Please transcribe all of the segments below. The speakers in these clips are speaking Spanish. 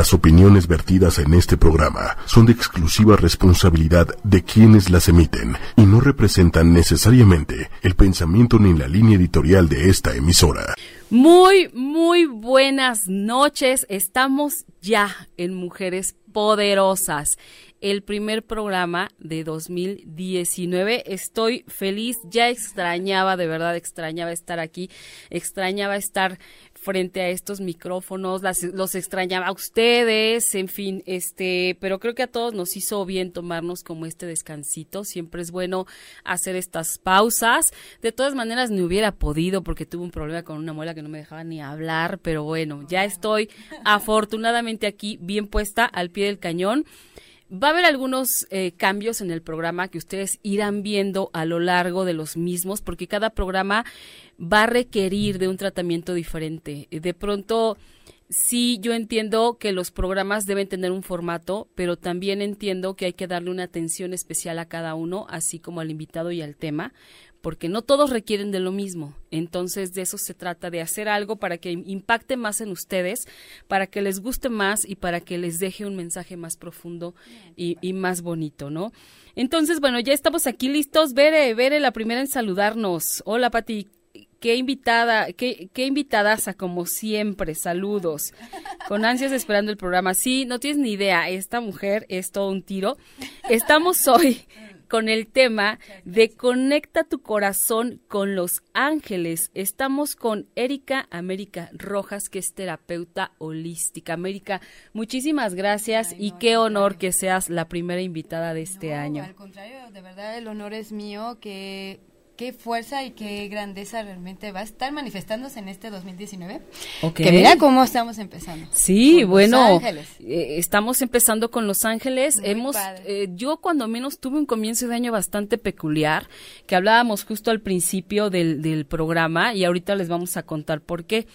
Las opiniones vertidas en este programa son de exclusiva responsabilidad de quienes las emiten y no representan necesariamente el pensamiento ni la línea editorial de esta emisora. Muy, muy buenas noches. Estamos ya en Mujeres Poderosas, el primer programa de 2019. Estoy feliz, ya extrañaba, de verdad extrañaba estar aquí, extrañaba estar frente a estos micrófonos, los extrañaba a ustedes, en fin, este, pero creo que a todos nos hizo bien tomarnos como este descansito, siempre es bueno hacer estas pausas, de todas maneras ni hubiera podido porque tuve un problema con una muela que no me dejaba ni hablar, pero bueno, ya estoy afortunadamente aquí bien puesta al pie del cañón. Va a haber algunos eh, cambios en el programa que ustedes irán viendo a lo largo de los mismos, porque cada programa va a requerir de un tratamiento diferente. De pronto, sí, yo entiendo que los programas deben tener un formato, pero también entiendo que hay que darle una atención especial a cada uno, así como al invitado y al tema, porque no todos requieren de lo mismo. Entonces, de eso se trata, de hacer algo para que impacte más en ustedes, para que les guste más y para que les deje un mensaje más profundo y, más bonito, ¿no? Entonces, bueno, ya estamos aquí listos. Vere, Vere, la primera en saludarnos. Hola, Pati. Qué invitada, qué, qué invitadaza, como siempre. Saludos. Con ansias esperando el programa. Sí, no tienes ni idea. Esta mujer es todo un tiro. Estamos hoy con el tema de Conecta tu corazón con los ángeles. Estamos con Erika América Rojas, que es terapeuta holística. América, muchísimas gracias y qué honor que seas la primera invitada de este año. Al contrario, de verdad el honor es mío que qué fuerza y qué grandeza realmente va a estar manifestándose en este 2019. Okay. Que mira cómo estamos empezando. Sí, bueno, eh, estamos empezando con Los Ángeles. Hemos, eh, yo cuando menos tuve un comienzo de año bastante peculiar, que hablábamos justo al principio del, del programa y ahorita les vamos a contar por qué.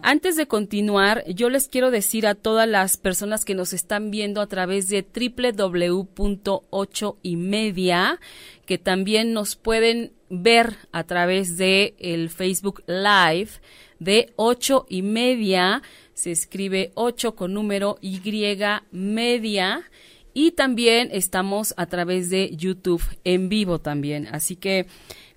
Antes de continuar, yo les quiero decir a todas las personas que nos están viendo a través de www.8 y media, que también nos pueden ver a través de el Facebook Live de ocho y media. Se escribe 8 con número Y media. Y también estamos a través de YouTube en vivo también. Así que,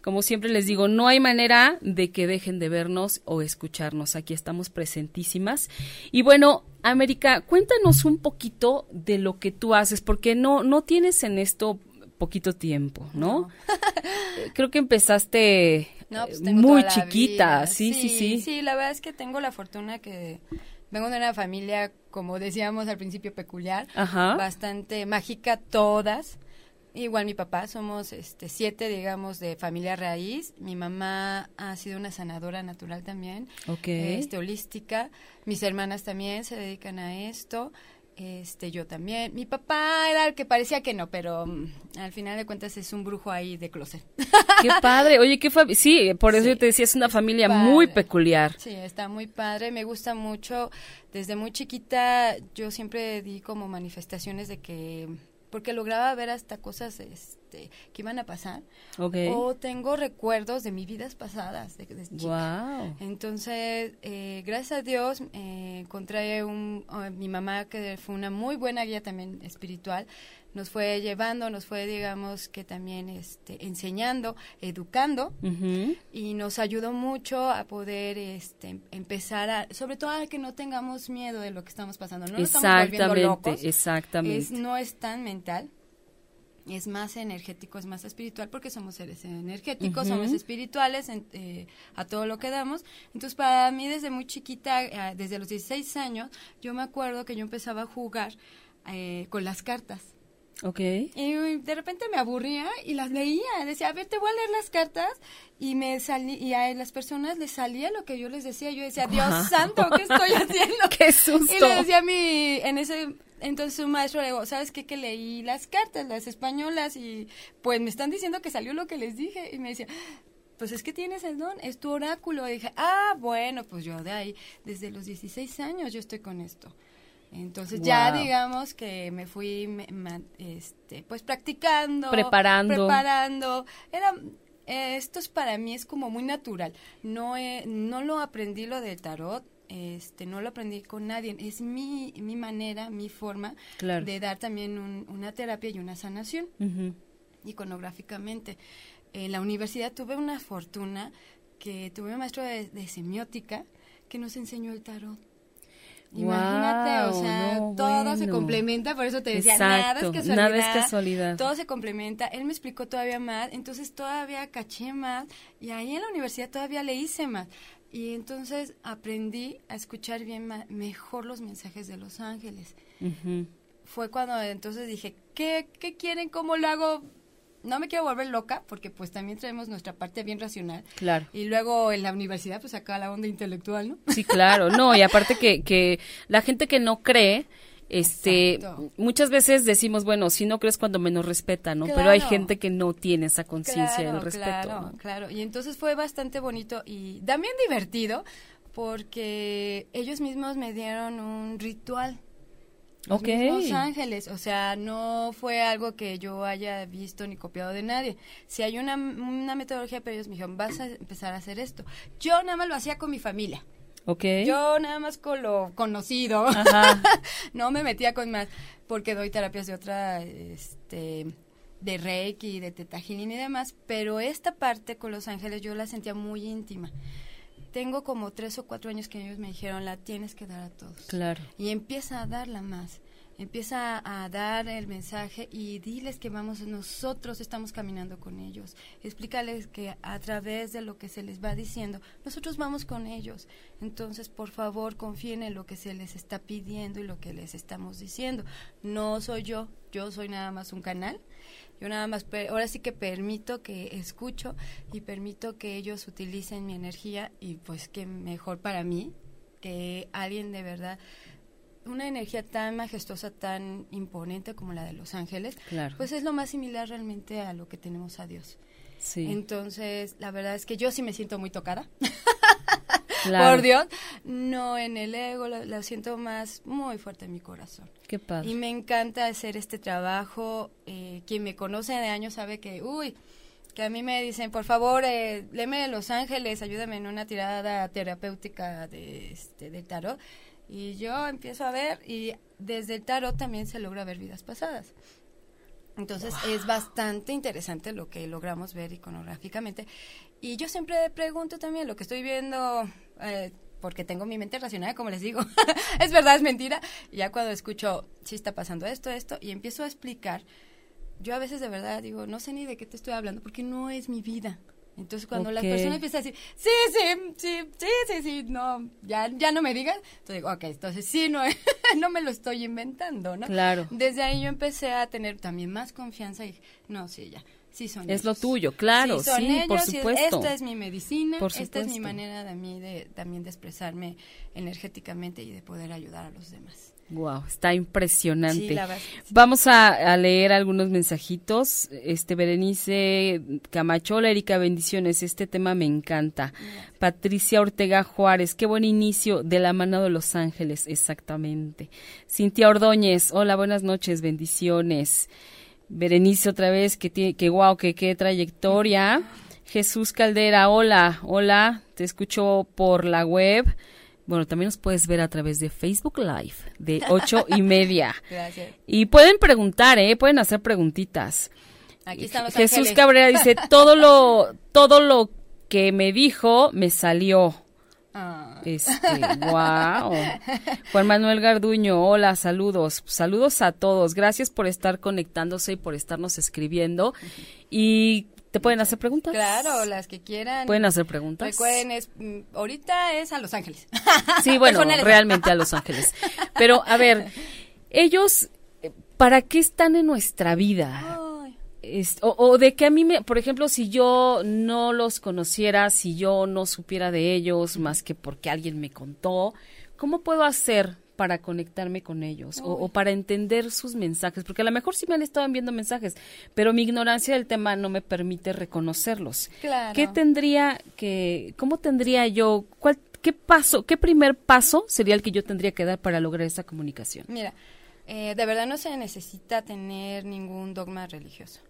como siempre les digo, no hay manera de que dejen de vernos o escucharnos. Aquí estamos presentísimas. Y bueno, América, cuéntanos un poquito de lo que tú haces, porque no, no tienes en esto poquito tiempo, ¿no? Creo que empezaste pues eh, muy chiquita, sí, sí, sí, sí. la verdad es que tengo la fortuna que vengo de una familia, como decíamos al principio, peculiar, bastante mágica todas. Igual mi papá, somos este siete, digamos, de familia raíz. Mi mamá ha sido una sanadora natural también, este holística. Mis hermanas también se dedican a esto. Este, yo también. Mi papá era el que parecía que no, pero mm, al final de cuentas es un brujo ahí de closet. Qué padre. Oye, qué Sí, por eso yo te decía, es una familia muy peculiar. Sí, está muy padre. Me gusta mucho. Desde muy chiquita yo siempre di como manifestaciones de que porque lograba ver hasta cosas este, que iban a pasar. O tengo recuerdos de mis vidas pasadas de, chica. Entonces, eh, gracias a Dios, eh, encontré un, mi mamá que fue una muy buena guía también espiritual nos fue llevando, nos fue, digamos, que también este, enseñando, educando, y nos ayudó mucho a poder este, empezar a, sobre todo a que no tengamos miedo de lo que estamos pasando, no nos estamos volviendo locos, exactamente. no es tan mental, es más energético, es más espiritual, porque somos seres energéticos, somos espirituales eh, a todo lo que damos. Entonces, para mí, desde muy chiquita, eh, desde los 16 años, yo me acuerdo que yo empezaba a jugar eh, con las cartas. Ok. Y de repente me aburría y las leía. Decía, a ver, te voy a leer las cartas. Y me salí, y a las personas les salía lo que yo les decía. Yo decía, Dios santo, ¿qué estoy haciendo? ¡Qué susto! Y le decía a mi, en ese, entonces un maestro le digo, ¿sabes qué? Que leí las cartas, las españolas, y pues me están diciendo que salió lo que les dije. Y me decía, pues es que tienes el don, es tu oráculo. Y dije, ah, bueno, pues yo de ahí, desde los 16 años yo estoy con esto. Entonces ya digamos que me fui este, pues practicando, preparando, preparando. Era esto es para mí es como muy natural. No no lo aprendí lo del tarot este, no lo aprendí con nadie, es mi, mi manera, mi forma de dar también una terapia y una sanación iconográficamente. En la universidad tuve una fortuna que tuve un maestro de, semiótica que nos enseñó el tarot. Imagínate, o sea, todo se complementa, por eso te decía, nada es casualidad. Nada es casualidad. Todo se complementa. Él me explicó todavía más, entonces todavía caché más y ahí en la universidad todavía le hice más. Y entonces aprendí a escuchar bien mejor los mensajes de los ángeles. Fue cuando entonces dije, ¿qué, ¿qué quieren? ¿Cómo lo hago? No me quiero volver loca, porque pues también traemos nuestra parte bien racional. Claro. Y luego en la universidad pues acá la onda intelectual, ¿no? Sí, claro. No, y aparte que, que la gente que no cree, este muchas veces decimos bueno si no crees cuando menos respeta no pero hay gente que no tiene esa conciencia del respeto claro claro y entonces fue bastante bonito y también divertido porque ellos mismos me dieron un ritual los mismos ángeles, o sea, no fue algo que yo haya visto ni copiado de nadie. Si hay una, una metodología, pero ellos me dijeron, vas a empezar a hacer esto. Yo nada más lo hacía con mi familia. Yo nada más con lo conocido. no me metía con más, porque doy terapias de otra, este, de Reiki, de Teta y demás, pero esta parte con los ángeles yo la sentía muy íntima. Tengo como tres o cuatro años que ellos me dijeron, la tienes que dar a todos. Claro. Y empieza a darla más empieza a dar el mensaje y diles que vamos, nosotros estamos caminando con ellos. Explícales que a través de lo que se les va diciendo, nosotros vamos con ellos. Entonces, por favor, confíen en lo que se les está pidiendo y lo que les estamos diciendo. No soy yo, yo soy nada más un canal. Yo nada más, ahora sí que permito que escucho y permito que ellos utilicen mi energía y pues que mejor para mí que alguien de verdad una energía tan majestuosa, tan imponente como la de los ángeles, pues es lo más similar realmente a lo que tenemos a Dios. Sí. Entonces, la verdad es que yo sí me siento muy tocada. Por Dios, no en el ego, lo, siento más muy fuerte en mi corazón. Qué padre. Y me encanta hacer este trabajo. Eh, quien me conoce de años sabe que, uy, que a mí me dicen, por favor, eh, léeme Los Ángeles, ayúdame en una tirada terapéutica de, este, de tarot. Y yo empiezo a ver y desde el tarot también se logra ver vidas pasadas. Entonces es bastante interesante lo que logramos ver iconográficamente. Y yo siempre pregunto también lo que estoy viendo, eh, porque tengo mi mente racional, como les digo, es verdad, es mentira. Y ya cuando escucho, si está pasando esto, esto, y empiezo a explicar, yo a veces de verdad digo, no sé ni de qué te estoy hablando, porque no es mi vida. Entonces cuando la persona empieza a decir, sí, sí, sí, sí, sí, sí, no, ya, ya no me digas, entonces digo, ok, entonces sí, no, no me lo estoy inventando, ¿no? Claro. Desde ahí yo empecé a tener también más confianza y no, sí, ya, sí son Es lo tuyo, claro, sí, por supuesto. esta es mi medicina, esta es mi manera de mí de, también de expresarme energéticamente y de poder ayudar a los demás. Wow, está impresionante. Vamos a, leer algunos mensajitos. Este Berenice Camacho, Erika, bendiciones. Este tema me encanta. Patricia Ortega Juárez, qué buen inicio de la mano de Los Ángeles, exactamente. Cintia Ordóñez, hola, buenas noches, bendiciones. Berenice otra vez, que tiene, que wow, que qué trayectoria. Jesús Caldera, hola, hola, te escucho por la web. Bueno, también nos puedes ver a través de Facebook Live de ocho y media. Gracias. Y pueden preguntar, ¿eh? Pueden hacer preguntitas. Aquí estamos. Jesús Cabrera dice, todo lo, todo lo que me dijo me salió. Este, wow. Juan Manuel Garduño, hola, saludos. Saludos a todos. Gracias por estar conectándose y por estarnos escribiendo. Y ¿Te pueden hacer preguntas? Claro, las que quieran. Pueden hacer preguntas. Recuerden, es, mm, ahorita es a Los Ángeles. Sí, bueno, realmente a Los Ángeles. Pero, a ver, ellos, ¿para qué están en nuestra vida? O, de que a mí, me, por ejemplo, si yo no los conociera, si yo no supiera de ellos, más que porque alguien me contó, ¿cómo puedo hacer para conectarme con ellos o, para entender sus mensajes, porque a lo mejor sí me han estado enviando mensajes, pero mi ignorancia del tema no me permite reconocerlos. Claro. ¿Qué tendría que, cómo tendría yo, cuál, qué paso, qué primer paso sería el que yo tendría que dar para lograr esa comunicación? Mira, eh, de verdad no se necesita tener ningún dogma religioso,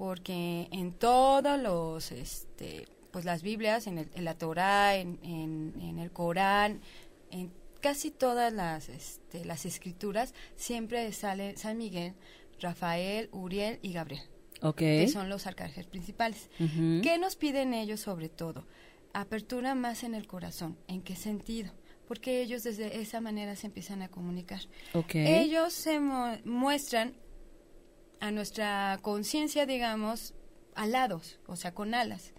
porque en todos los, este, pues las Biblias, en, el, en la Torah, en, en, en el Corán, en casi todas las, este, las escrituras siempre sale San Miguel, Rafael, Uriel y Gabriel. Que son los arcángeles principales. ¿Qué nos piden ellos sobre todo? Apertura más en el corazón. ¿En qué sentido? Porque ellos desde esa manera se empiezan a comunicar. Ellos se muestran a nuestra conciencia, digamos, alados, o sea, con alas.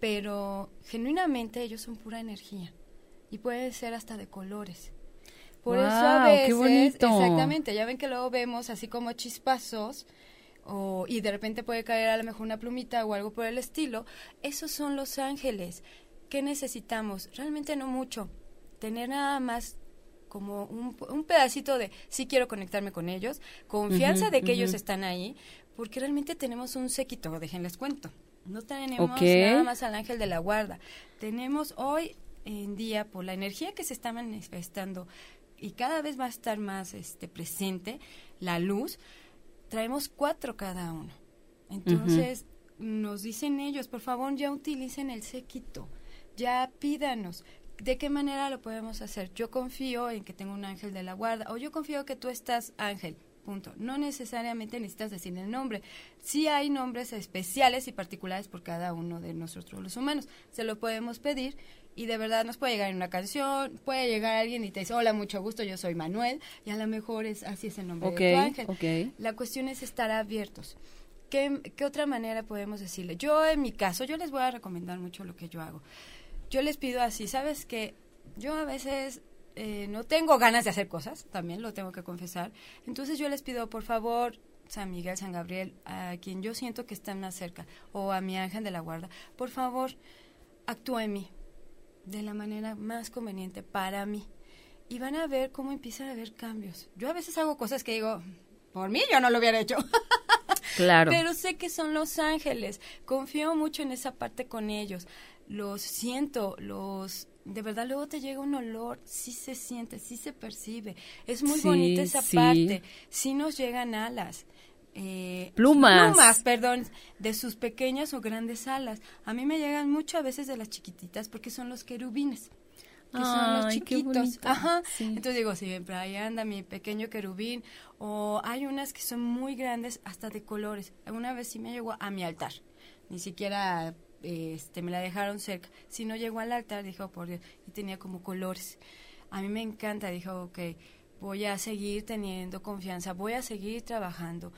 Pero genuinamente ellos son pura energía y puede ser hasta de colores. Por eso a veces, exactamente, ya ven que luego vemos así como chispazos o, y de repente puede caer a lo mejor una plumita o algo por el estilo. Esos son los ángeles. ¿Qué necesitamos? Realmente no mucho. Tener nada más como un, un pedacito de sí quiero conectarme con ellos, confianza de que ellos están ahí, porque realmente tenemos un séquito, déjenles cuento. No tenemos nada más al ángel de la guarda. Tenemos hoy en día, por la energía que se está manifestando y cada vez va a estar más este, presente, la luz, traemos cuatro cada uno. Entonces, nos dicen ellos, por favor, ya utilicen el séquito, ya pídanos. ¿De qué manera lo podemos hacer? Yo confío en que tengo un ángel de la guarda o yo confío que tú estás ángel. Punto. No necesariamente necesitas decir el nombre. Sí hay nombres especiales y particulares por cada uno de nosotros los humanos. Se lo podemos pedir y de verdad nos puede llegar en una canción, puede llegar alguien y te dice, hola, mucho gusto, yo soy Manuel, y a lo mejor es así es el nombre de tu ángel. La cuestión es estar abiertos. ¿Qué, ¿Qué otra manera podemos decirle? Yo, en mi caso, yo les voy a recomendar mucho lo que yo hago. Yo les pido así, ¿sabes que Yo a veces eh, no tengo ganas de hacer cosas, también lo tengo que confesar. Entonces yo les pido, por favor, San Miguel, San Gabriel, a quien yo siento que están más cerca, o a mi ángel de la guarda, por favor, actúa en mí de la manera más conveniente para mí. Y van a ver cómo empiezan a haber cambios. Yo a veces hago cosas que digo, por mí yo no lo hubiera hecho. Claro. Pero sé que son los ángeles. Confío mucho en esa parte con ellos. Los siento, los de verdad luego te llega un olor, sí se siente, sí se percibe. Es muy bonita esa parte. Sí nos llegan alas. Eh, plumas. Plumas, perdón, de sus pequeñas o grandes alas. A mí me llegan mucho a veces de las chiquititas porque son los querubines. Que son los chiquitos. Ajá. Entonces digo, siempre ahí anda mi pequeño querubín. O hay unas que son muy grandes, hasta de colores. Alguna vez sí me llegó a mi altar. Ni siquiera este, me la dejaron cerca. Si no llegó al altar, dijo, oh, por Dios, y tenía como colores. A mí me encanta, dijo, ok, voy a seguir teniendo confianza, voy a seguir trabajando.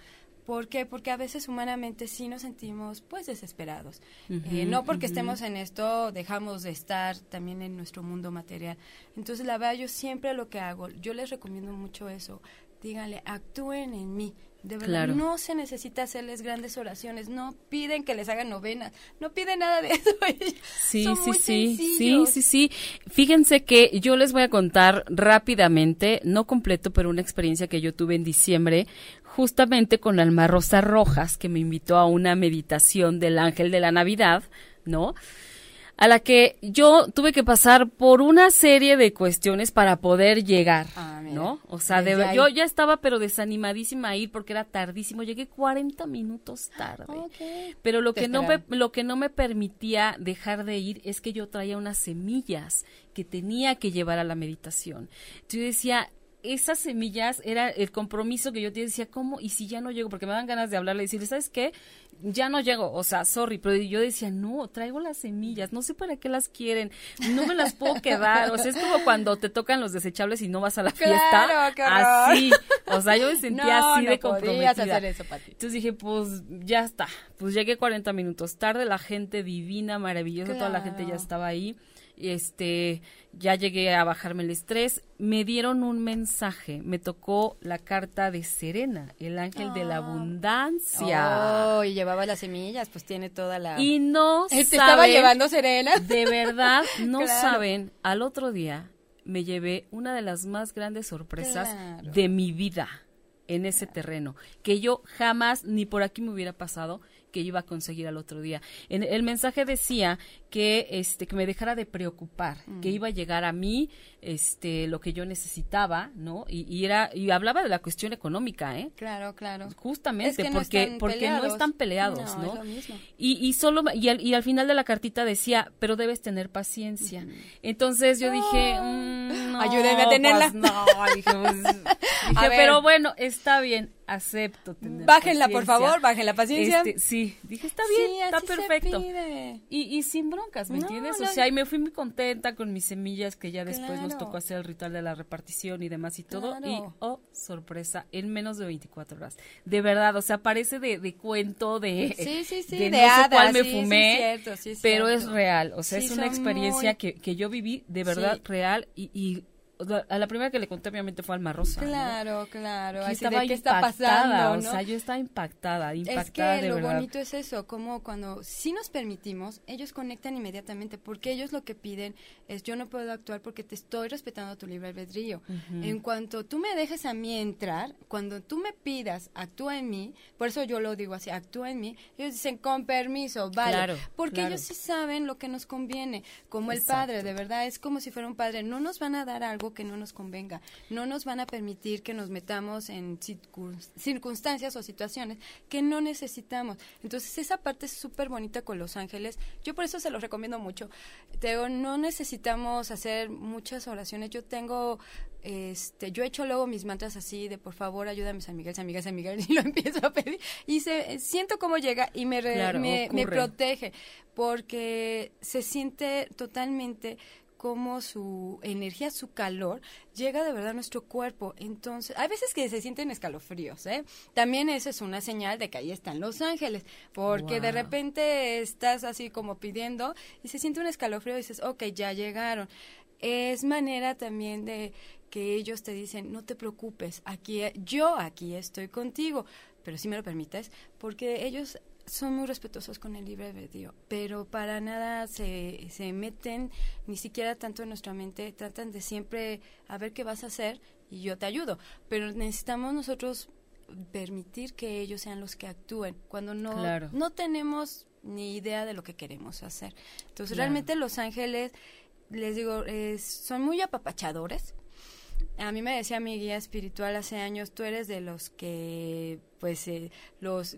¿Por qué? Porque a veces humanamente sí nos sentimos pues desesperados. Eh, no porque estemos en esto dejamos de estar también en nuestro mundo material. Entonces la verdad yo siempre lo que hago, yo les recomiendo mucho eso. Díganle, actúen en mí. De verdad, no se necesita hacerles grandes oraciones, no piden que les hagan novenas, no piden nada de eso. sí, sí, sí, sí, sí, sí. Fíjense que yo les voy a contar rápidamente, no completo, pero una experiencia que yo tuve en diciembre, justamente con Alma Rosa Rojas, que me invitó a una meditación del ángel de la Navidad, ¿no? a la que yo tuve que pasar por una serie de cuestiones para poder llegar, ah, ¿no? O sea, yo ya estaba pero desanimadísima a ir porque era tardísimo, llegué 40 minutos tarde. Pero lo que no me, lo que no me permitía dejar de ir es que yo traía unas semillas que tenía que llevar a la meditación. Entonces yo decía, esas semillas era el compromiso que yo te decía, ¿cómo? Y si ya no llego, porque me dan ganas de hablarle y decirle, ¿sabes qué? Ya no llego, o sea, sorry, pero yo decía, no, traigo las semillas, no sé para qué las quieren, no me las puedo quedar, o sea, es como cuando te tocan los desechables y no vas a la fiesta, así, o sea, yo me sentía así de comprometida. Hacer eso, Entonces dije, pues ya está, pues llegué 40 minutos tarde, la gente divina, maravillosa, toda la gente ya estaba ahí este, ya llegué a bajarme el estrés, me dieron un mensaje, me tocó la carta de Serena, el ángel de la ah. abundancia. Oh, y llevaba las semillas, pues tiene toda la... Y no ¿Te estaba llevando Serena? De verdad, no saben, al otro día me llevé una de las más grandes sorpresas de mi vida en ese terreno, que yo jamás ni por aquí me hubiera pasado que iba a conseguir al otro día. En, el mensaje decía que este que me dejara de preocupar, que mm. iba a llegar a mí este lo que yo necesitaba, ¿no? Y, era y hablaba de la cuestión económica, ¿eh? Claro, claro. Justamente porque porque no están peleados, ¿no? Y, y solo y al, y al final de la cartita decía, pero debes tener paciencia. Entonces yo dije, mm, ayúdeme a tenerla. Pues no, dije, pues, pero bueno, está bien acepto tener Bájenla, por favor, bajen la paciencia. Este, sí, dije, está bien, está perfecto. Y, y, sin broncas, ¿me entiendes? O sea, y me fui muy contenta con mis semillas, que ya después nos tocó hacer el ritual de la repartición y demás y todo. Y, oh, sorpresa, en menos de 24 horas. De verdad, o sea, parece de, de cuento, de, sí, sí, sí, de, no sé cuál me fumé, pero es real. O sea, es una experiencia que, que yo viví de verdad real y, y a la primera que le conté obviamente fue Alma Rosa. Claro, claro. estaba ¿qué está pasando? O sea, yo estaba impactada, impactada es que lo bonito es eso, como cuando si nos permitimos, ellos conectan inmediatamente, porque ellos lo que piden es yo no puedo actuar porque te estoy respetando tu libre albedrío. En cuanto tú me dejes a mí entrar, cuando tú me pidas actúa en mí, por eso yo lo digo así, actúa en mí, ellos dicen con permiso, vale, porque ellos sí saben lo que nos conviene, como el padre, de verdad, es como si fuera un padre, no nos van a dar algo que no nos convenga. No nos van a permitir que nos metamos en circunstancias o situaciones que no necesitamos. Entonces, esa parte es súper bonita con Los Ángeles. Yo por eso se los recomiendo mucho. Te no necesitamos hacer muchas oraciones. Yo tengo este, yo he hecho luego mis mantras así de por favor ayúdame San Miguel, San Miguel, San Miguel y lo empiezo a pedir y se, siento cómo llega y me, me, me, protege porque se siente totalmente cómo su energía, su calor llega de verdad a nuestro cuerpo. Entonces, hay veces que se sienten escalofríos, ¿eh? También esa es una señal de que ahí están los ángeles, porque de repente estás así como pidiendo y se siente un escalofrío y dices, ok, ya llegaron. Es manera también de que ellos te dicen, no te preocupes, aquí yo aquí estoy contigo, pero si me lo permites, porque ellos son muy respetuosos con el libre albedrío, pero para nada se, se meten ni siquiera tanto en nuestra mente, tratan de siempre a ver qué vas a hacer y yo te ayudo, pero necesitamos nosotros permitir que ellos sean los que actúen cuando no, no tenemos ni idea de lo que queremos hacer. Entonces realmente los ángeles, les digo, son muy apapachadores. A mí me decía mi guía espiritual hace años, tú eres de los que, pues, eh, los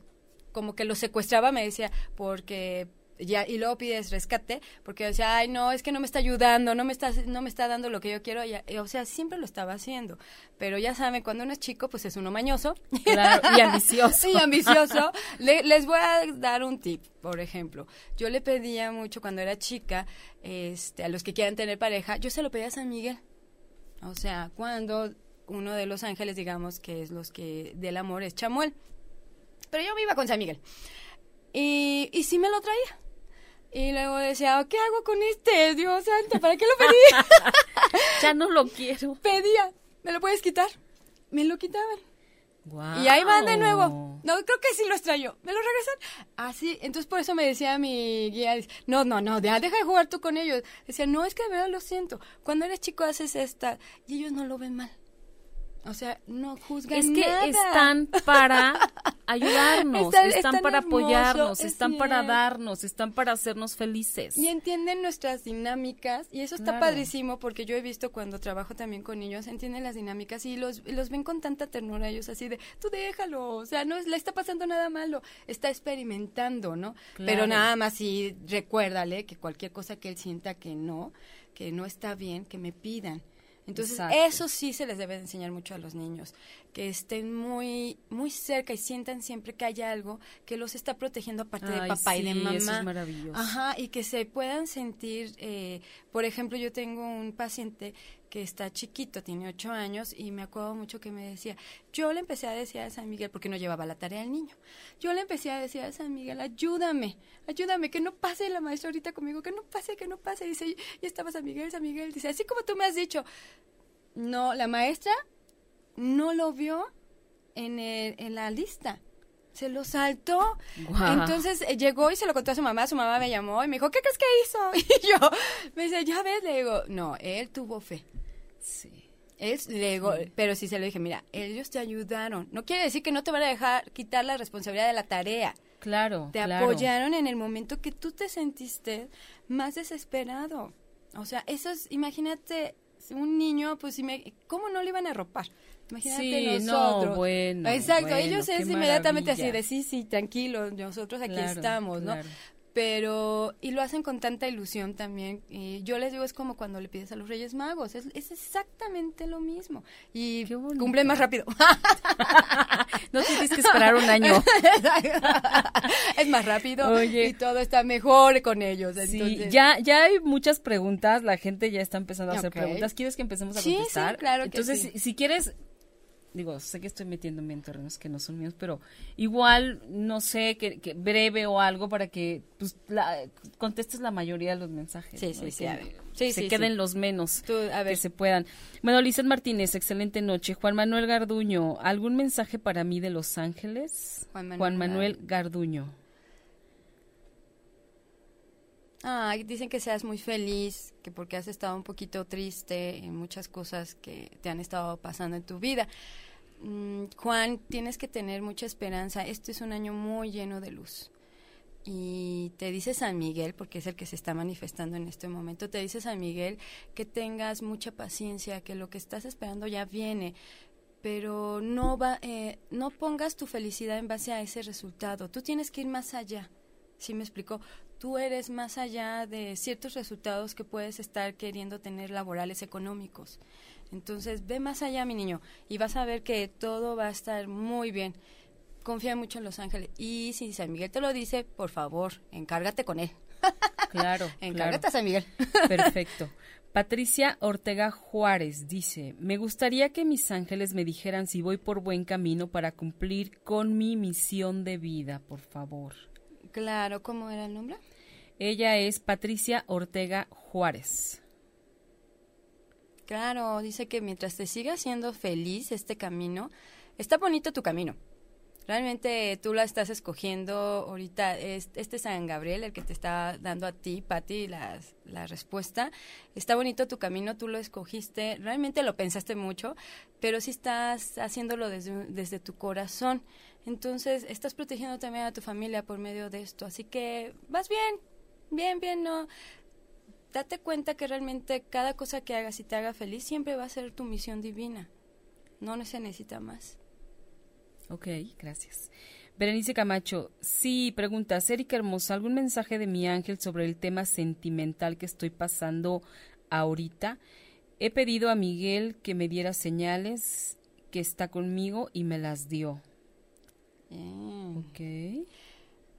como que lo secuestraba, me decía, porque ya y luego pides rescate porque decía ay no es que no me está ayudando no me está no me está dando lo que yo quiero o sea siempre lo estaba haciendo. Pero ya saben cuando uno es chico pues es uno mañoso. Claro, y ambicioso. Y ambicioso. Les voy a dar un tip por ejemplo. Yo le pedía mucho cuando era chica este a los que quieran tener pareja yo se lo pedía a San Miguel. O sea cuando uno de los ángeles digamos que es los que del amor es Chamuel pero yo me iba con San Miguel. Y, y sí me lo traía. Y luego decía, ¿qué hago con este? Dios santo, ¿para qué lo pedí? ya no lo quiero. Pedía, ¿me lo puedes quitar? Me lo quitaban. Y ahí van de nuevo. No, creo que sí lo extraño. ¿Me lo regresan? Así, entonces por eso me decía mi guía, no, no, no, deja de jugar tú con ellos. Decía, no, es que de verdad lo siento. Cuando eres chico haces esta y ellos no lo ven mal. O sea, no juzgan Es que están para ayudarnos, están para apoyarnos, están para darnos, están para hacernos felices. Y entienden nuestras dinámicas y eso está padrísimo porque yo he visto cuando trabajo también con niños, entienden las dinámicas y los, los ven con tanta ternura ellos así de, tú déjalo, o sea, no le está pasando nada malo, está experimentando, ¿no? Pero nada más sí recuérdale que cualquier cosa que él sienta que no, que no está bien, que me pidan. Entonces, eso sí se les debe enseñar mucho a los niños, que estén muy muy cerca y sientan siempre que hay algo que los está protegiendo aparte de papá y de mamá. Eso es maravilloso. Ajá, y que se puedan sentir, eh, por ejemplo, yo tengo un paciente que está chiquito, tiene ocho años, y me acuerdo mucho que me decía, yo le empecé a decir a San Miguel, porque no llevaba la tarea al niño, yo le empecé a decir a San Miguel, ayúdame, ayúdame, que no pase la maestra ahorita conmigo, que no pase, que no pase, dice, y estaba San Miguel, San Miguel, dice, así como tú me has dicho, no, la maestra no lo vio en, en la lista se lo saltó. Entonces eh, llegó y se lo contó a su mamá. Su mamá me llamó y me dijo, ¿qué crees que hizo? Y yo me dice, ya ves, le digo, no, él tuvo fe. Sí. Es, le pero sí se lo dije, mira, ellos te ayudaron. No quiere decir que no te van a dejar quitar la responsabilidad de la tarea. Claro. Te apoyaron en el momento que tú te sentiste más desesperado. O sea, eso es, imagínate, un niño, pues, ¿cómo no le iban a arropar? Imagínate sí, nosotros. No, bueno, Exacto, ellos es inmediatamente así de sí, sí, tranquilo, nosotros aquí estamos, ¿no? Pero y lo hacen con tanta ilusión también y yo les digo es como cuando le pides a los Reyes Magos es, exactamente lo mismo y cumple más rápido. No tienes que esperar un año. Es más rápido y todo está mejor con ellos sí, ya ya hay muchas preguntas la gente ya está empezando a hacer preguntas. Quieres que empecemos a contestar sí, claro entonces que si quieres digo, sé que estoy metiéndome en terrenos que no son míos, pero igual, no sé, que, breve o algo para que pues, la, contestes la mayoría de los mensajes. Sí, sí, sí, se queden los menos que se puedan. Bueno, Lizeth Martínez, excelente noche. Juan Manuel Garduño, ¿algún mensaje para mí de Los Ángeles? Juan Manuel, Garduño. Ah, dicen que seas muy feliz, que porque has estado un poquito triste en muchas cosas que te han estado pasando en tu vida. Mm, Juan, tienes que tener mucha esperanza. Este es un año muy lleno de luz. Y te dice San Miguel, porque es el que se está manifestando en este momento, te dice San Miguel que tengas mucha paciencia, que lo que estás esperando ya viene, pero no, va, eh, no pongas tu felicidad en base a ese resultado. Tú tienes que ir más allá. ¿Sí me explicó? Tú eres más allá de ciertos resultados que puedes estar queriendo tener laborales económicos. Entonces, ve más allá, mi niño, y vas a ver que todo va a estar muy bien. Confía mucho en Los Ángeles. Y si San Miguel te lo dice, por favor, encárgate con él. Claro. Encárgate a San Miguel. Perfecto. Patricia Ortega Juárez dice, me gustaría que mis ángeles me dijeran si voy por buen camino para cumplir con mi misión de vida, por favor. Claro, ¿cómo era el nombre? Ella es Patricia Ortega Juárez. Claro, dice que mientras te siga siendo feliz este camino, está bonito tu camino. Realmente tú la estás escogiendo ahorita, este San Gabriel, el que te está dando a ti, Patti, la, la respuesta. Está bonito tu camino, tú lo escogiste, realmente lo pensaste mucho, pero sí estás haciéndolo desde, desde tu corazón. Entonces, estás protegiendo también a tu familia por medio de esto. Así que vas bien, bien, bien, no. Date cuenta que realmente cada cosa que hagas y te haga feliz siempre va a ser tu misión divina. No se necesita más. Ok, gracias. Berenice Camacho, sí, pregunta, Erika Hermosa, ¿algún mensaje de mi ángel sobre el tema sentimental que estoy pasando ahorita? He pedido a Miguel que me diera señales que está conmigo y me las dio. Mm. Ok.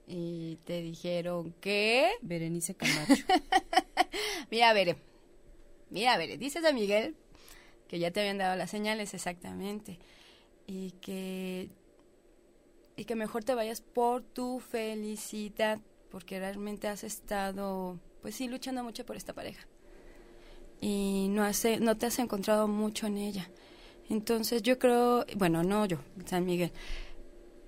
Y te dijeron que... Berenice Camacho. mira, ver, mira, ver, dices a Miguel que ya te habían dado las señales exactamente y que y que mejor te vayas por tu felicidad porque realmente has estado pues sí luchando mucho por esta pareja y no hace no te has encontrado mucho en ella entonces yo creo bueno no yo San Miguel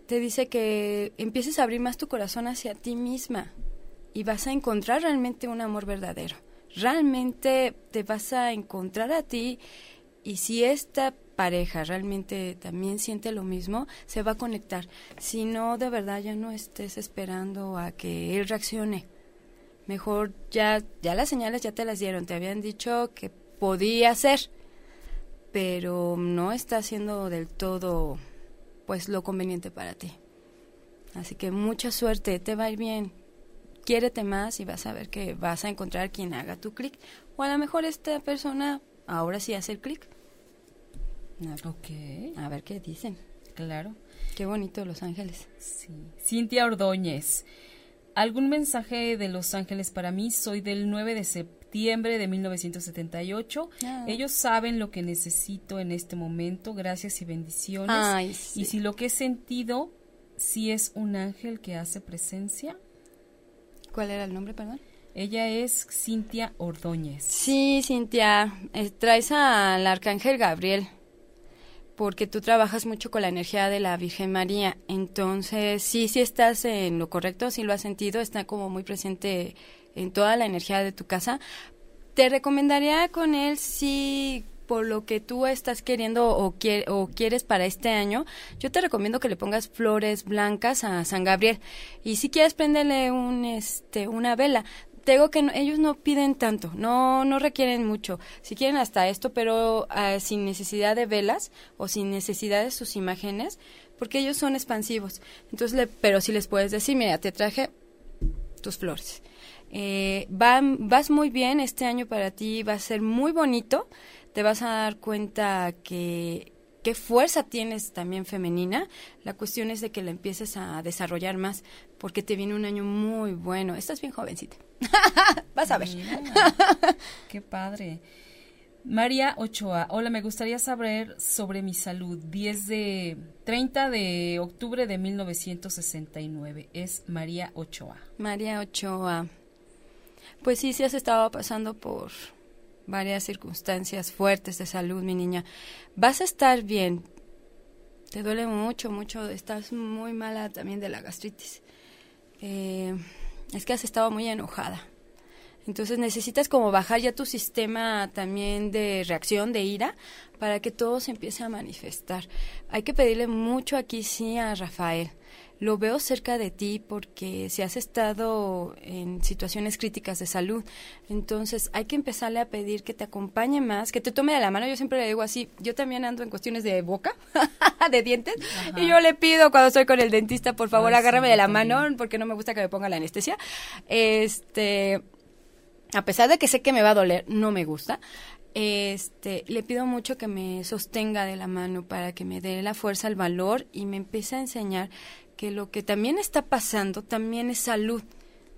te dice que empieces a abrir más tu corazón hacia ti misma y vas a encontrar realmente un amor verdadero. Realmente te vas a encontrar a ti y si esta pareja realmente también siente lo mismo, se va a conectar. Si no, de verdad ya no estés esperando a que él reaccione. Mejor ya ya las señales ya te las dieron, te habían dicho que podía ser, pero no está siendo del todo pues lo conveniente para ti. Así que mucha suerte, te va a ir bien. Quiérete más y vas a ver que vas a encontrar quien haga tu clic. O a lo mejor esta persona ahora sí hace el clic. Ok. A ver qué dicen. Claro. Qué bonito Los Ángeles. Sí. Cintia Ordóñez. ¿Algún mensaje de Los Ángeles para mí? Soy del 9 de septiembre de 1978. Ah. Ellos saben lo que necesito en este momento. Gracias y bendiciones. Y si lo que he sentido, si es un ángel que hace presencia. ¿Cuál era el nombre, perdón? Ella es Cintia Ordóñez. Sí, Cintia. Eh, traes al arcángel Gabriel porque tú trabajas mucho con la energía de la Virgen María. Entonces, sí, sí estás en lo correcto, sí lo has sentido, está como muy presente en toda la energía de tu casa. Te recomendaría con él, sí, por lo que tú estás queriendo o, o quieres para este año, yo te recomiendo que le pongas flores blancas a San Gabriel. Y si quieres prenderle un, este, una vela, te digo que ellos no piden tanto, no, no requieren mucho. Si quieren hasta esto, pero ah, sin necesidad de velas o sin necesidad de sus imágenes, porque ellos son expansivos. Entonces, le, pero si les puedes decir, mira, te traje tus flores. Eh, vas muy bien, este año para ti va a ser muy bonito, te vas a dar cuenta que qué fuerza tienes también femenina. La cuestión es de que la empieces a desarrollar más, porque te viene un año muy bueno. Estás bien jovencita. Vas a ver. qué padre. María Ochoa, hola, me gustaría saber sobre mi salud. 10 de 30 de octubre de 1969. Es María Ochoa. María Ochoa. Pues sí, sí has estado pasando por varias circunstancias fuertes de salud, mi niña. Vas a estar bien. Te duele mucho, mucho. Estás muy mala también de la gastritis. Eh, es que has estado muy enojada. Entonces necesitas como bajar ya tu sistema también de reacción, de ira, para que todo se empiece a manifestar. Hay que pedirle mucho aquí sí a Rafael lo veo cerca de ti porque si has estado en situaciones críticas de salud, entonces hay que empezarle a pedir que te acompañe más, que te tome de la mano. Yo siempre le digo así, yo también ando en cuestiones de boca, de dientes, y yo le pido cuando estoy con el dentista, por favor, agárrame de la mano porque no me gusta que me ponga la anestesia. Este, a pesar de que sé que me va a doler, no me gusta este, le pido mucho que me sostenga de la mano para que me dé la fuerza, el valor y me empiece a enseñar que lo que también está pasando también es salud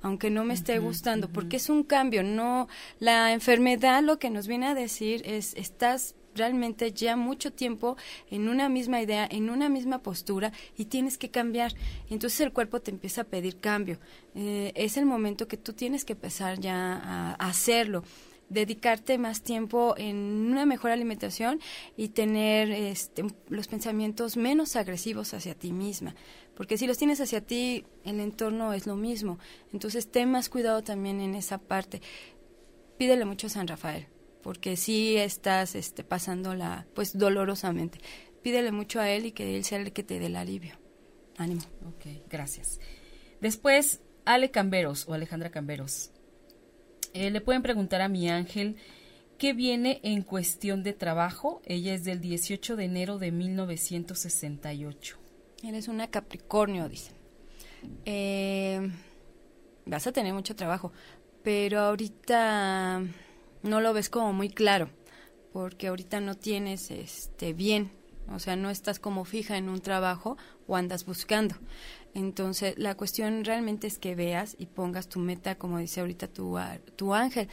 aunque no me esté gustando, porque es un cambio, no la enfermedad lo que nos viene a decir es estás realmente ya mucho tiempo en una misma idea, en una misma postura y tienes que cambiar. Entonces el cuerpo te empieza a pedir cambio. Eh, es el momento que tú tienes que empezar ya a hacerlo dedicarte más tiempo en una mejor alimentación y tener este, los pensamientos menos agresivos hacia ti misma. Porque si los tienes hacia ti, el entorno es lo mismo. Entonces, ten más cuidado también en esa parte. Pídele mucho a San Rafael, porque si estás este, pasándola, pues, dolorosamente. Pídele mucho a él y que él sea el que te dé el alivio. Ánimo. Ok, gracias. Después, Ale Camberos o Alejandra Camberos eh, le pueden preguntar a mi ángel qué viene en cuestión de trabajo. Ella es del 18 de enero de 1968. Eres una Capricornio, dice. Eh, vas a tener mucho trabajo, pero ahorita no lo ves como muy claro, porque ahorita no tienes este bien, o sea, no estás como fija en un trabajo o andas buscando. Entonces, la cuestión realmente es que veas y pongas tu meta, como dice ahorita tu, tu ángel.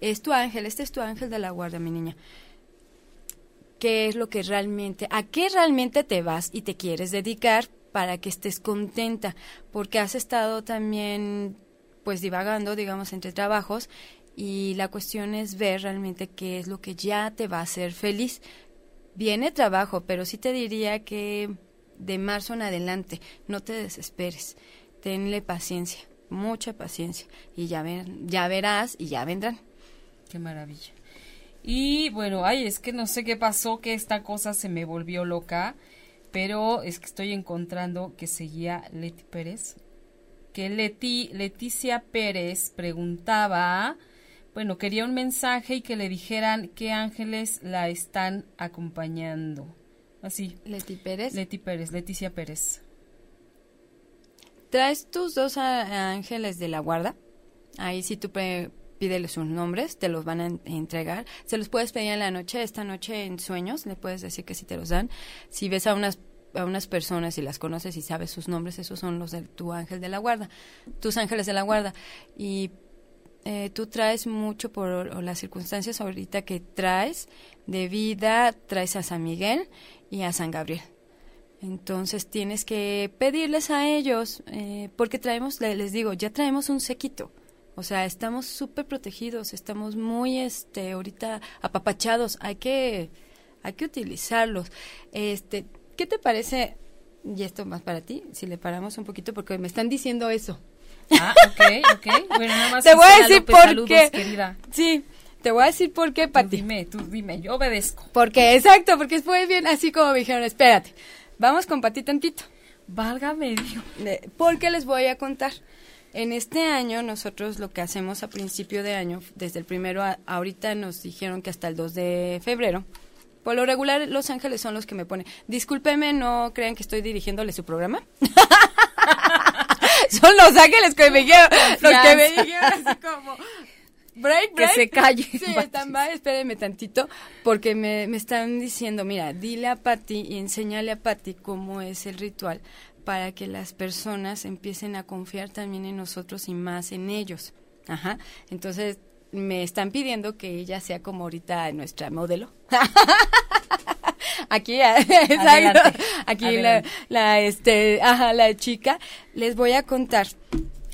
Es tu ángel, este es tu ángel de la guarda, mi niña. ¿Qué es lo que realmente, a qué realmente te vas y te quieres dedicar para que estés contenta? Porque has estado también, pues, divagando, digamos, entre trabajos y la cuestión es ver realmente qué es lo que ya te va a hacer feliz. Viene trabajo, pero sí te diría que de marzo en adelante. No te desesperes. Tenle paciencia, mucha paciencia. Y ya, ven, ya verás y ya vendrán. Qué maravilla. Y bueno, ay, es que no sé qué pasó, que esta cosa se me volvió loca, pero es que estoy encontrando que seguía Leti Pérez, que Leti, Leticia Pérez preguntaba, bueno, quería un mensaje y que le dijeran qué ángeles la están acompañando. Así. Leti Pérez. Leti Pérez, Leticia Pérez. Traes tus dos ángeles de la guarda. Ahí sí tú pídeles sus nombres, te los van a entregar. Se los puedes pedir en la noche, esta noche en sueños, le puedes decir que sí te los dan. Si ves a unas a unas personas y las conoces y sabes sus nombres, esos son los de tu ángel de la guarda, tus ángeles de la guarda. Y eh, tú traes mucho por las circunstancias ahorita que traes de vida, traes a San Miguel y a San Gabriel. Entonces tienes que pedirles a ellos, eh, porque traemos, les digo, ya traemos un séquito. O sea, estamos súper protegidos, estamos muy, este, ahorita apapachados. Hay que, hay que utilizarlos. Este, ¿qué te parece? Y esto más para ti, si le paramos un poquito, porque me están diciendo eso. Ah, ok, ok. Bueno, nada más te voy a decir por qué. Sí, Te voy a decir por qué, Pati. Dime, tú dime, yo obedezco. Porque, exacto, porque después bien así como me dijeron, espérate, vamos con Pati tantito. Válgame Dios. Porque les voy a contar. En este año, nosotros lo que hacemos a principio de año, desde el primero a ahorita nos dijeron que hasta el 2 de febrero, por lo regular, Los Ángeles son los que me ponen. Discúlpeme, no crean que estoy dirigiéndole su programa. son Los Ángeles que me dijeron, los que me dijeron así como, break, break. Que se calle. Sí, están mal, espérenme tantito, porque me, me están diciendo, mira, dile a Patti y enséñale a Patti cómo es el ritual para que las personas empiecen a confiar también en nosotros y más en ellos. Ajá. Entonces, me están pidiendo que ella sea como ahorita nuestra modelo. aquí, exacto. Aquí la, la, este, ajá, la chica. Les voy a contar.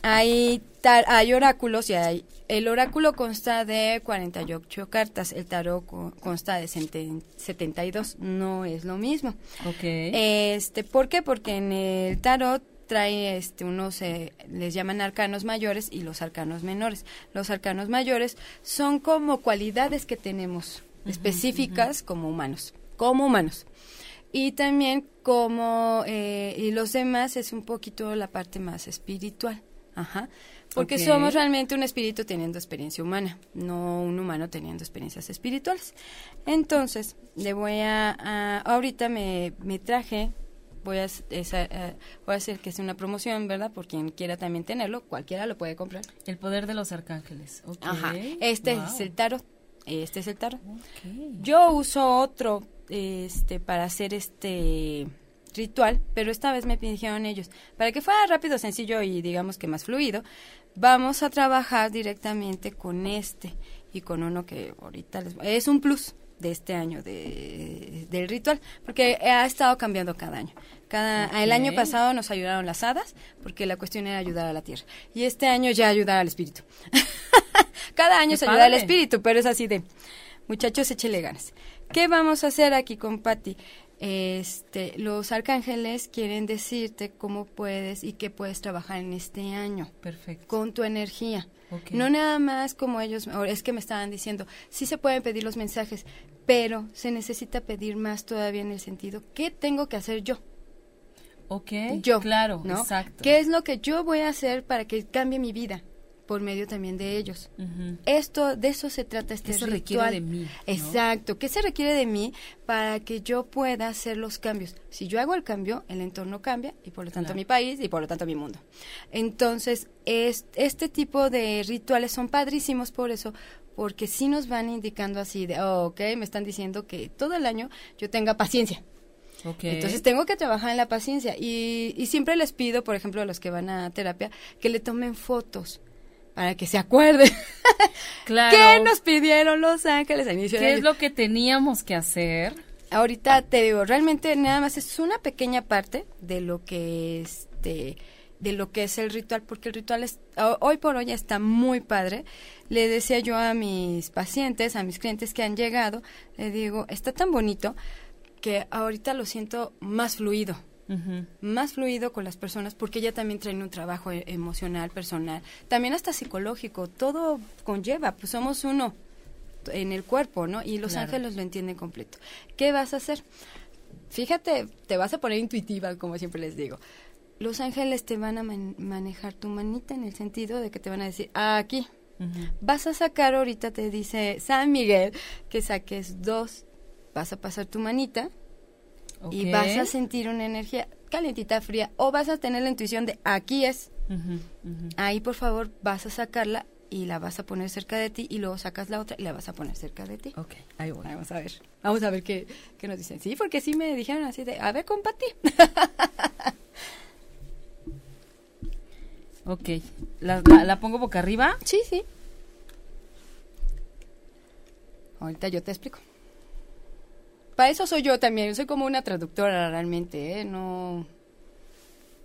Hay, hay oráculos y hay el oráculo consta de 48 cartas, el tarot consta de 72, no es lo mismo. Okay. Este, ¿por qué? Porque en el tarot trae este unos eh, les llaman arcanos mayores y los arcanos menores. Los arcanos mayores son como cualidades que tenemos específicas como humanos, como humanos. Y también como eh, y los demás es un poquito la parte más espiritual. Ajá. Porque somos realmente un espíritu teniendo experiencia humana, no un humano teniendo experiencias espirituales. Entonces, le voy a, ahorita me, me traje voy a, eh, voy a hacer que sea una promoción, ¿verdad? Por quien quiera también tenerlo, cualquiera lo puede comprar. El poder de los arcángeles. Ajá. Este es el tarot. Este es el tarot. Yo uso otro este para hacer este ritual, pero esta vez me dijeron ellos, para que fuera rápido, sencillo y digamos que más fluido, vamos a trabajar directamente con este y con uno que ahorita les es un plus de este año de, del ritual, porque ha estado cambiando cada año. Cada, El año pasado nos ayudaron las hadas, porque la cuestión era ayudar a la tierra. Y este año ya ayudar al espíritu. cada año se ayuda al espíritu, pero es así de, muchachos, échele ganas. ¿Qué vamos a hacer aquí con Patti? Este, los arcángeles quieren decirte cómo puedes y qué puedes trabajar en este año. Perfecto. Con tu energía. No nada más como ellos, es que me estaban diciendo, sí se pueden pedir los mensajes, pero se necesita pedir más todavía en el sentido, ¿qué tengo que hacer yo? Ok, yo, claro, exacto. ¿Qué es lo que yo voy a hacer para que cambie mi vida? Por medio también de ellos. Esto, de eso se trata este ¿Qué se requiere de mí? Exacto. ¿Qué se requiere de mí para que yo pueda hacer los cambios? Si yo hago el cambio, el entorno cambia y por lo tanto mi país y por lo tanto mi mundo. Entonces, es, este tipo de rituales son padrísimos por eso, porque sí nos van indicando así de, oh, ok, me están diciendo que todo el año yo tenga paciencia. Okay. Entonces tengo que trabajar en la paciencia y, y, siempre les pido, por ejemplo, a los que van a terapia, que le tomen fotos para que se acuerden. Claro. ¿Qué nos pidieron los ángeles a inicio ¿Qué es lo que teníamos que hacer? Ahorita te digo, realmente nada más es una pequeña parte de lo que este de lo que es el ritual, porque el ritual es, hoy por hoy está muy padre. Le decía yo a mis pacientes, a mis clientes que han llegado, le digo, está tan bonito que ahorita lo siento más fluido más fluido con las personas porque ella también trae un trabajo e-, emocional, personal, también hasta psicológico, todo conlleva, pues somos uno en el cuerpo, ¿no? Y los ángeles lo entienden completo. ¿Qué vas a hacer? Fíjate, te vas a poner intuitiva, como siempre les digo. Los ángeles te van a manejar tu manita en el sentido de que te van a decir, aquí. Vas a sacar ahorita, te dice San Miguel, que saques dos, vas a pasar tu manita y vas a sentir una energía calentita, fría, o vas a tener la intuición de aquí es. Ahí, por favor, vas a sacarla y la vas a poner cerca de ti y luego sacas la otra y la vas a poner cerca de ti. Ok, ahí voy. Vamos a ver. Vamos a ver qué, qué nos dicen. Sí, porque sí me dijeron así de, a ver, compati. ok. ¿La, ¿La pongo boca arriba? Sí, sí. Ahorita yo te explico para eso soy yo también, soy como una traductora realmente, ¿eh? No...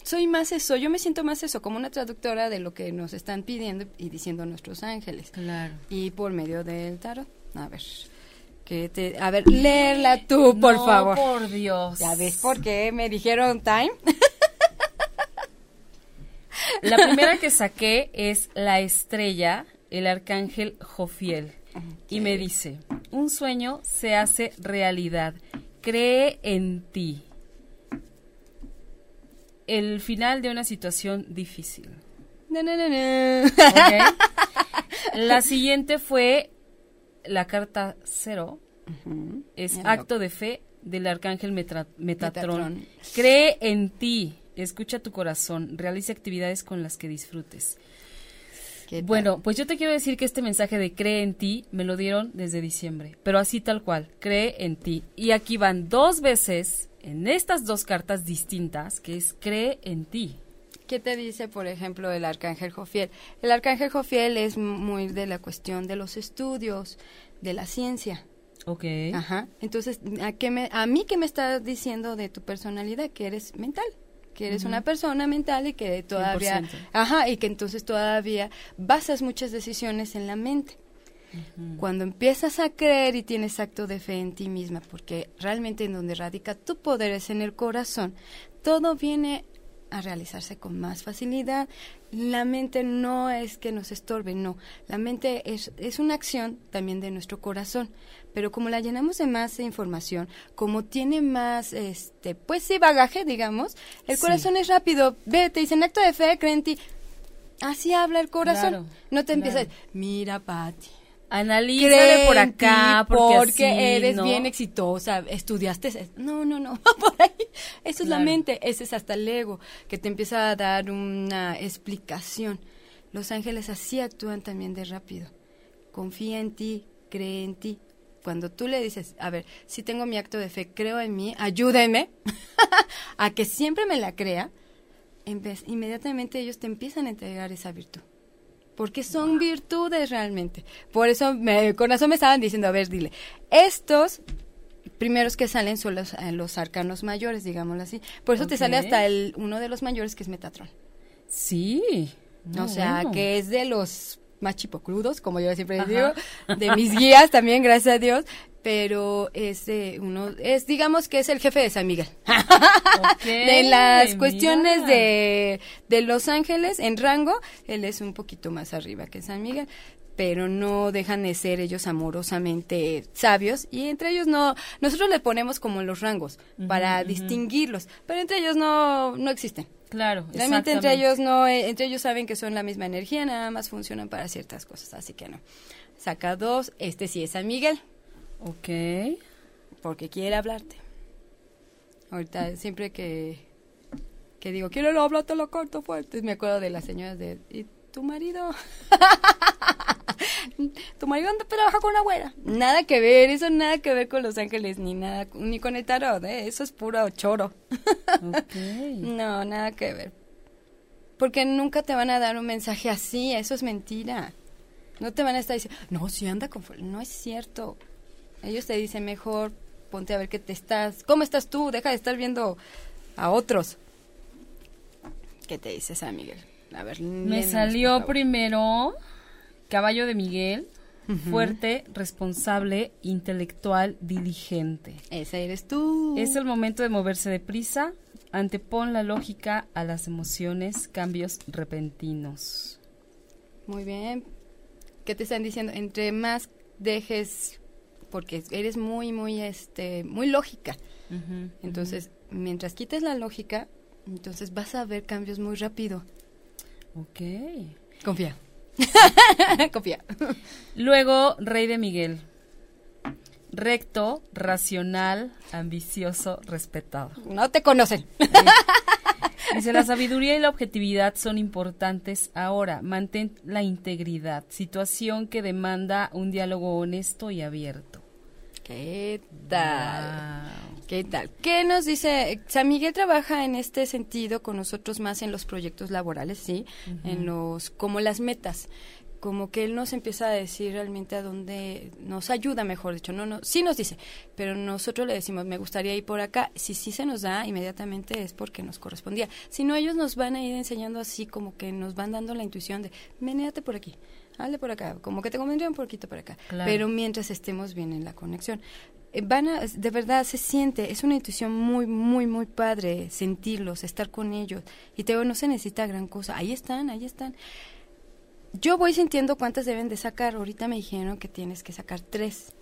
Soy más eso, yo me siento más eso, como una traductora de lo que nos están pidiendo y diciendo nuestros ángeles. Claro. Y por medio del tarot, a ver, que te, a ver, leerla tú, por favor. por Dios. Ya ves por qué me dijeron time. La primera que saqué es la estrella, el arcángel Jofiel. Y me dice, un sueño se hace realidad. Cree en ti. El final de una situación difícil. La siguiente fue la carta cero. Es acto de fe del arcángel Metatrón. Cree en ti, escucha tu corazón, realiza actividades con las que disfrutes. Bueno, pues yo te quiero decir que este mensaje de cree en ti me lo dieron desde diciembre, pero así tal cual, cree en ti. Y aquí van dos veces en estas dos cartas distintas, que es cree en ti. ¿Qué te dice, por ejemplo, el arcángel Jofiel? El arcángel Jofiel es muy de la cuestión de los estudios, de la ciencia. Ok. Ajá. Entonces, ¿a, qué me, ¿a mí qué me estás diciendo de tu personalidad? Que eres mental que eres una persona mental y que todavía, ajá, y que entonces todavía basas muchas decisiones en la mente. Cuando empiezas a creer y tienes acto de fe en ti misma, porque realmente en donde radica tu poder es en el corazón, todo viene a realizarse con más facilidad. La mente no es que nos estorbe, no. La mente es, es una acción también de nuestro corazón. Pero como la llenamos de más información, como tiene más, este, pues sí, bagaje, digamos, el corazón es rápido. Ve, te dicen acto de fe, creen en ti. Así habla el corazón. no te empiezas, mira, Pati Analízale por acá porque, eres bien exitosa, estudiaste. No, no, no, por ahí. Eso es la mente, ese es hasta el ego, que te empieza a dar una explicación. Los ángeles así actúan también de rápido. Confía en ti, cree en ti. Cuando tú le dices, a ver, si tengo mi acto de fe, creo en mí, ayúdeme a que siempre me la crea, inmediatamente ellos te empiezan a entregar esa virtud porque son virtudes realmente. Por eso, me, con eso me estaban diciendo, a ver, dile, estos primeros que salen son los, eh, los arcanos mayores, digámoslo así. Por eso te sale hasta el uno de los mayores que es Metatron. Sí. o sea, que es de los más chipocrudos, como yo siempre digo, de mis guías también, gracias a Dios, pero es de uno, es digamos que es el jefe de San Miguel. de las cuestiones de, de Los Ángeles en rango, él es un poquito más arriba que San Miguel pero no dejan de ser ellos amorosamente sabios y entre ellos no nosotros le ponemos como los rangos para distinguirlos pero entre ellos no no existen. Claro realmente entre ellos no eh, entre ellos saben que son la misma energía nada más funcionan para ciertas cosas así que no. Saca dos este sí es San Miguel Ok. Porque quiere hablarte. Ahorita, siempre que, que digo, quiero hablarte lo corto fuerte, me acuerdo de las señoras de, ¿y tu marido? tu marido anda trabaja con una abuela. Nada que ver, eso nada que ver con Los Ángeles, ni nada, ni con el tarot, ¿eh? eso es puro choro. okay. No, nada que ver. Porque nunca te van a dar un mensaje así, eso es mentira. No te van a estar diciendo, no, si anda con... No es cierto. Ellos te dicen mejor, ponte a ver qué te estás, cómo estás tú, deja de estar viendo a otros. ¿Qué te dice San Miguel? A ver, me salió primero Caballo de Miguel, fuerte, responsable, intelectual, diligente. Ese eres tú. Es el momento de moverse deprisa, antepon la lógica a las emociones, cambios repentinos. Muy bien. ¿Qué te están diciendo? Entre más dejes porque eres muy, muy, este, muy lógica. entonces, mientras quites la lógica, entonces vas a ver cambios muy rápido. Ok. Confía. Confía. Luego, Rey de Miguel. Recto, racional, ambicioso, respetado. No te conocen. Dice, la sabiduría y la objetividad son importantes ahora. Mantén la integridad, situación que demanda un diálogo honesto y abierto. ¿Qué tal? ¿Qué tal? ¿Qué nos dice? San Miguel trabaja en este sentido con nosotros más en los proyectos laborales, sí, en los como las metas. Como que él nos empieza a decir realmente a dónde nos ayuda, mejor dicho, no, no, sí nos dice, pero nosotros le decimos, me gustaría ir por acá, si sí se nos da inmediatamente es porque nos correspondía, si no ellos nos van a ir enseñando así como que nos van dando la intuición de, venéate por aquí, hazle por acá, como que te convendría un poquito por acá, pero mientras estemos bien en la conexión. Eh, van a, de verdad se siente, es una intuición muy, muy, muy padre sentirlos, estar con ellos. Y te digo, no se necesita gran cosa. Ahí están, ahí están yo voy sintiendo cuántas deben de sacar. Ahorita me dijeron que tienes que sacar tres.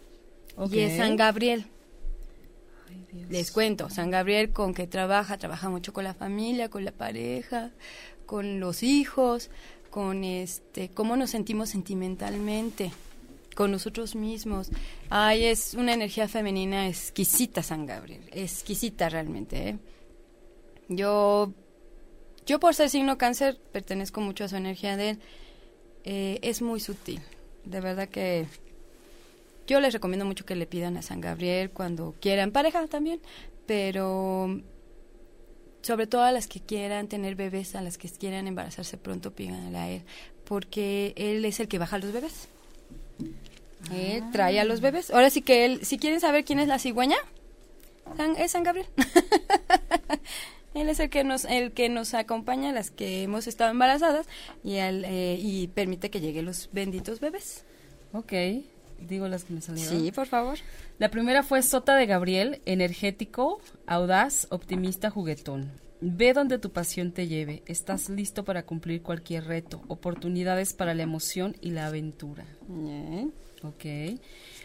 Y es San Gabriel. Les cuento, San Gabriel con que trabaja, trabaja mucho con la familia, con la pareja, con los hijos, con este, cómo nos sentimos sentimentalmente, con nosotros mismos. Ay, es una energía femenina exquisita, San Gabriel, exquisita realmente. ¿eh? Yo, yo por ser signo cáncer, pertenezco mucho a su energía de él. Eh, es muy sutil, de verdad que yo les recomiendo mucho que le pidan a San Gabriel cuando quieran, pareja también, pero sobre todo a las que quieran tener bebés, a las que quieran embarazarse pronto, pídanle a él, porque él es el que baja a los bebés. Él trae a los ah. bebés. Ahora sí que él, si quieren saber quién es la cigüeña, es San Gabriel. él es el que nos, el que nos acompaña, las que hemos estado embarazadas, y, eh, y permite que lleguen los benditos bebés. Ok digo las que me salieron. Sí, por favor. La primera fue Sota de Gabriel, energético, audaz, optimista, juguetón. Ve donde tu pasión te lleve. Estás listo para cumplir cualquier reto. Oportunidades para la emoción y la aventura. Bien. Ok.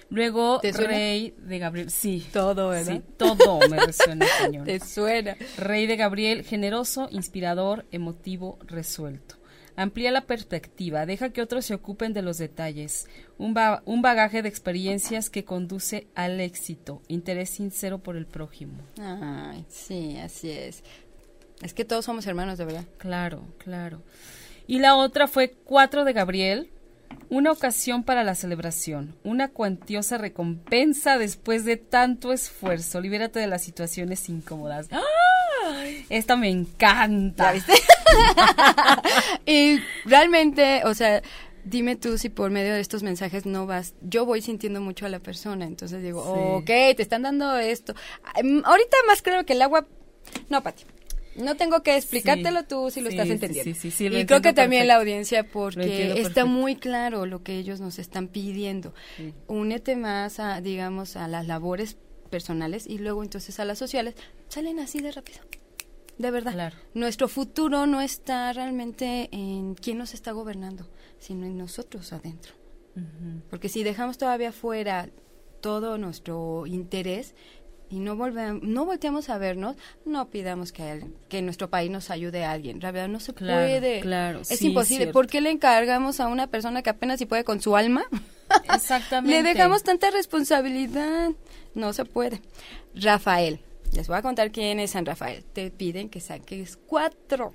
Luego, Rey de Gabriel. Sí. Todo, ¿verdad? Sí, todo me resuena, señor. Te suena. Rey de Gabriel, generoso, inspirador, emotivo, resuelto. Amplía la perspectiva, deja que otros se ocupen de los detalles. Un, un bagaje de experiencias que conduce al éxito. Interés sincero por el prójimo. Ay, sí, así es. Es que todos somos hermanos, de verdad. Claro, claro. Y la otra fue Cuatro de Gabriel, una ocasión para la celebración, una cuantiosa recompensa después de tanto esfuerzo. Libérate de las situaciones incómodas. ¡Ah! Esta me encanta. y realmente, o sea, dime tú si por medio de estos mensajes no vas, yo voy sintiendo mucho a la persona, entonces digo, ok, te están dando esto. Ahorita más creo que el agua, no, Pati. No tengo que explicártelo tú si lo estás entendiendo. y creo que también la audiencia porque está muy claro lo que ellos nos están pidiendo. Únete más a, digamos, a las labores personales y luego entonces a las sociales, salen así de rápido de verdad. Nuestro futuro no está realmente en quién nos está gobernando, sino en nosotros adentro. Porque si dejamos todavía fuera todo nuestro interés y no volvemos, no volteamos a vernos, no pidamos que, que nuestro país nos ayude a alguien. La verdad no se puede. Claro, es imposible. ¿Por qué le encargamos a una persona que apenas si puede con su alma? Exactamente. le dejamos tanta responsabilidad. No se puede. Rafael, les voy a contar quién es San Rafael. Te piden que saques cuatro.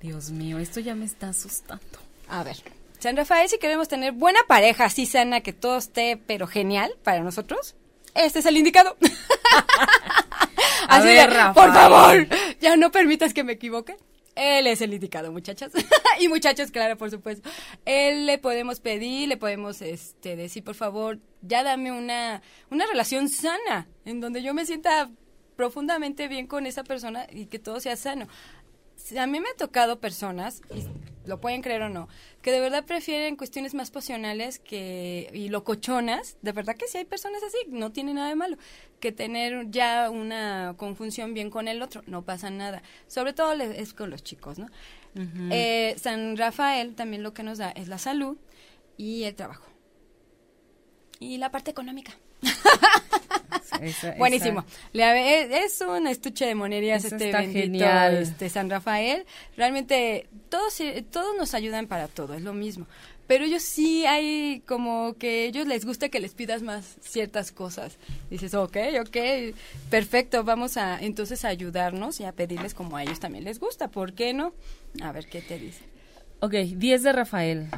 Dios mío, esto ya me está asustando. A ver, San Rafael, si queremos tener buena pareja, así sana, que todo esté, pero genial para nosotros, este es el indicado. así de, por favor, ya no permitas que me equivoque. Él es el indicado, muchachas. y muchachos, claro, por supuesto. Él le podemos pedir, le podemos este, decir, por favor, ya dame una, una relación sana, en donde yo me sienta profundamente bien con esa persona y que todo sea sano. A mí me ha tocado personas, y lo pueden creer o no, que de verdad prefieren cuestiones más pasionales que y locochonas. De verdad que sí hay personas así, no tiene nada de malo. Que tener ya una conjunción bien con el otro, no pasa nada. Sobre todo es con los chicos, ¿no? Eh, San Rafael también lo que nos da es la salud y el trabajo. Y la parte económica. Buenísimo. es, un estuche de monerías este bendito, este San Rafael. Realmente todos todos nos ayudan para todo, es lo mismo. Pero ellos sí hay como que ellos les gusta que les pidas más ciertas cosas. Dices, ok, ok, perfecto, vamos a entonces a ayudarnos y a pedirles como a ellos también les gusta. ¿Por qué no? A ver qué te dice. Ok, 10 de Rafael.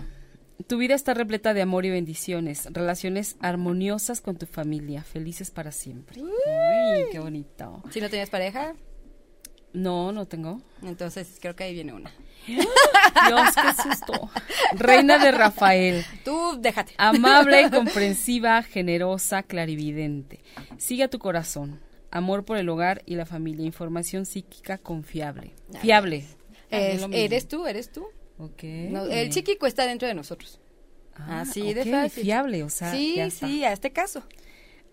Tu vida está repleta de amor y bendiciones, relaciones armoniosas con tu familia, felices para siempre. Uy, qué bonito. ¿Si no tienes pareja? No, no tengo. Entonces creo que ahí viene una. Dios, qué susto. Reina de Rafael. Tú déjate. Amable comprensiva, generosa, clarividente. Sigue a tu corazón. Amor por el hogar y la familia. Información psíquica confiable. Fiable. eres tú, eres tú. El psíquico está dentro de nosotros. Ah, Así de fácil. Fiable, o sea. Sí, sí, a este caso.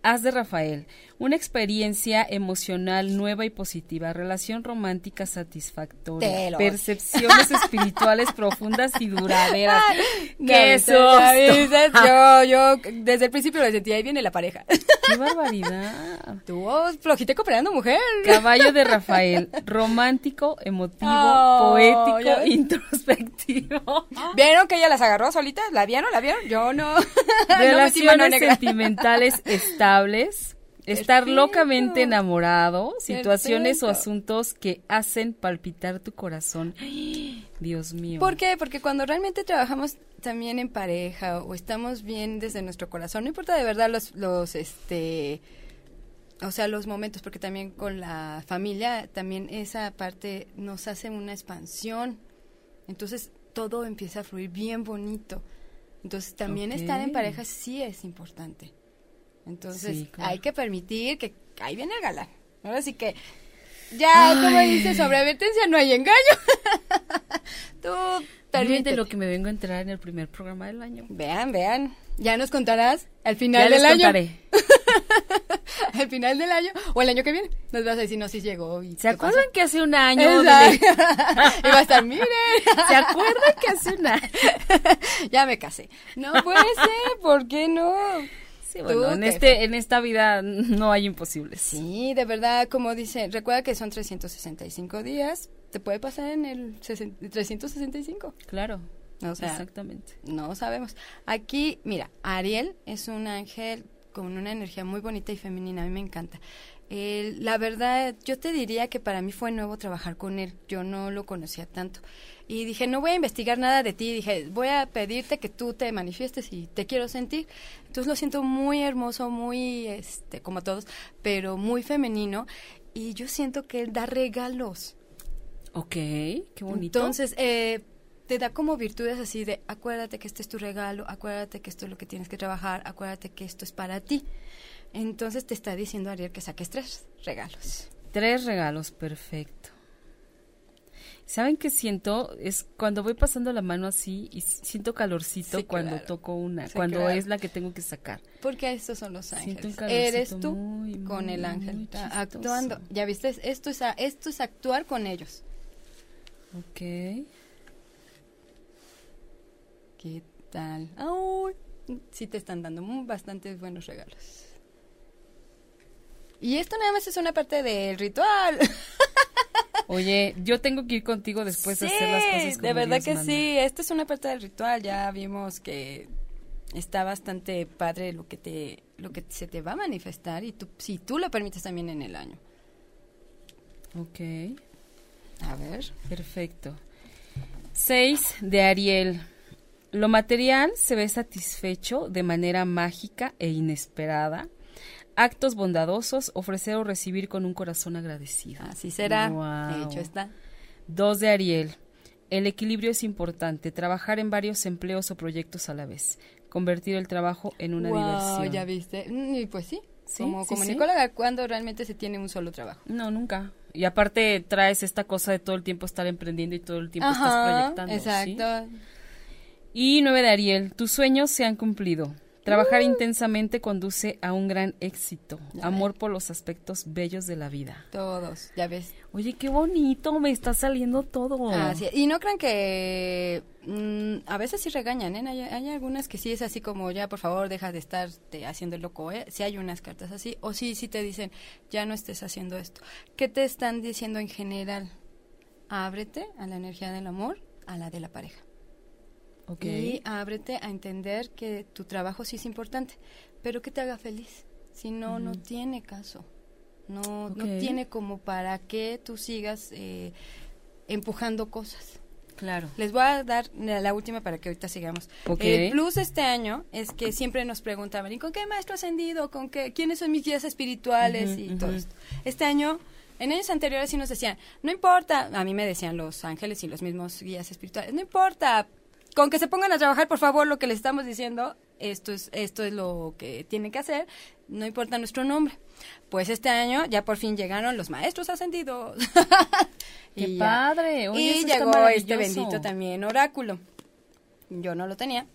Haz de Rafael. Una experiencia emocional nueva y positiva, relación romántica satisfactoria, percepciones espirituales profundas y duraderas. ¡Qué Yo, yo desde el principio lo sentí, ahí viene la pareja. ¡Qué barbaridad! Tú, flojita cooperando, mujer. Caballo de Rafael, romántico, emotivo, poético, introspectivo. ¿Vieron que ella las agarró solitas? ¿La vieron? ¿La vieron? Yo no. Relaciones sentimentales estables. Estar locamente enamorado, situaciones o asuntos que hacen palpitar tu corazón. Dios mío. ¿Por qué? Porque cuando realmente trabajamos también en pareja o estamos bien desde nuestro corazón, no importa de verdad los, los este, o sea, los momentos, porque también con la familia, también esa parte nos hace una expansión. Entonces todo empieza a fluir bien bonito. Entonces también estar en pareja sí es importante. Entonces hay que permitir que ahí viene el galán. Ahora sí que ya, como dice, sobre advertencia no hay engaño. Tú permite lo que me vengo a enterar en el primer programa del año. Vean, vean. Ya nos contarás al final del año. Contaré. al final del año o el año que viene. Nos vas a decir, no, si llegó. ¿Se acuerdan que hace un año? y va a estar, miren. ¿Se acuerdan que hace un año? ya me casé. No puede ser, ¿por qué no? Sí, bueno, en, este, en esta vida no hay imposibles. Sí, de verdad, como dice, recuerda que son 365 días, te puede pasar en el 365. Claro. O sea, Exactamente. No sabemos. Aquí, mira, Ariel es un ángel con una energía muy bonita y femenina, a mí me encanta. la verdad, yo te diría que para mí fue nuevo trabajar con él, yo no lo conocía tanto. Y dije, no voy a investigar nada de ti, dije, voy a pedirte que tú te manifiestes y te quiero sentir. Entonces lo siento muy hermoso, muy, este, como todos, pero muy femenino. Y yo siento que él da regalos. Ok, qué bonito. Entonces, eh, te da como virtudes así de acuérdate que este es tu regalo, acuérdate que esto es lo que tienes que trabajar, acuérdate que esto es para ti. Entonces te está diciendo Ariel que saques tres regalos. Tres regalos, perfecto. ¿Saben qué siento? Es cuando voy pasando la mano así y siento calorcito cuando toco una, cuando es la que tengo que sacar. Porque estos son los ángeles. Eres tú con el ángel actuando. Ya viste, esto es, esto es actuar con ellos. Ok. ¿Qué tal? ¡Ay! sí te están dando bastantes buenos regalos. Y esto nada más es una parte del ritual. Oye, yo tengo que ir contigo después de hacer las cosas como de verdad que sí. Esta es una parte del ritual. Ya vimos que está bastante padre lo que te lo que se te va a manifestar y tú si tú lo permites también en el año. Ok. A ver. Perfecto. Seis de Ariel. Lo material se ve satisfecho de manera mágica e inesperada. Actos bondadosos, ofrecer o recibir con un corazón agradecido. Así será. De hecho está. Dos de Ariel. El equilibrio es importante. Trabajar en varios empleos o proyectos a la vez. Convertir el trabajo en una diversión. ya viste. Mm, y pues sí. como, como Nicola, ¿cuándo realmente se tiene un solo trabajo? No, nunca. Y aparte traes esta cosa de todo el tiempo estar emprendiendo y todo el tiempo estás proyectando. Exacto. Y nueve de Ariel, tus sueños se han cumplido. Trabajar uh. intensamente conduce a un gran éxito. Amor por los aspectos bellos de la vida. Todos, ya ves. Oye, qué bonito, me está saliendo todo. Y no crean que mm, a veces sí regañan, ¿eh? Hay, algunas que sí es así como, ya por favor, deja de estar haciendo el loco, ¿eh? Si hay unas cartas así. O sí, sí te dicen, ya no estés haciendo esto. ¿Qué te están diciendo en general? Ábrete a la energía del amor, a la de la pareja. Y ábrete a entender que tu trabajo sí es importante, pero que te haga feliz. Si no, no tiene caso. No, no tiene como para que tú sigas eh, empujando cosas. Claro. Les voy a dar la última para que ahorita sigamos. El plus este año es que siempre nos preguntaban, ¿y con qué maestro ascendido? ¿Con qué? ¿Quiénes son mis guías espirituales? y todo esto. Este año en años anteriores sí nos decían, no importa, a mí me decían los ángeles y los mismos guías espirituales, no importa, con que se pongan a trabajar, por favor, lo que les estamos diciendo, esto es, esto es lo que tienen que hacer, no importa nuestro nombre. Pues este año ya por fin llegaron los maestros ascendidos. ¡Qué padre! y llegó este bendito también oráculo. Yo no lo tenía.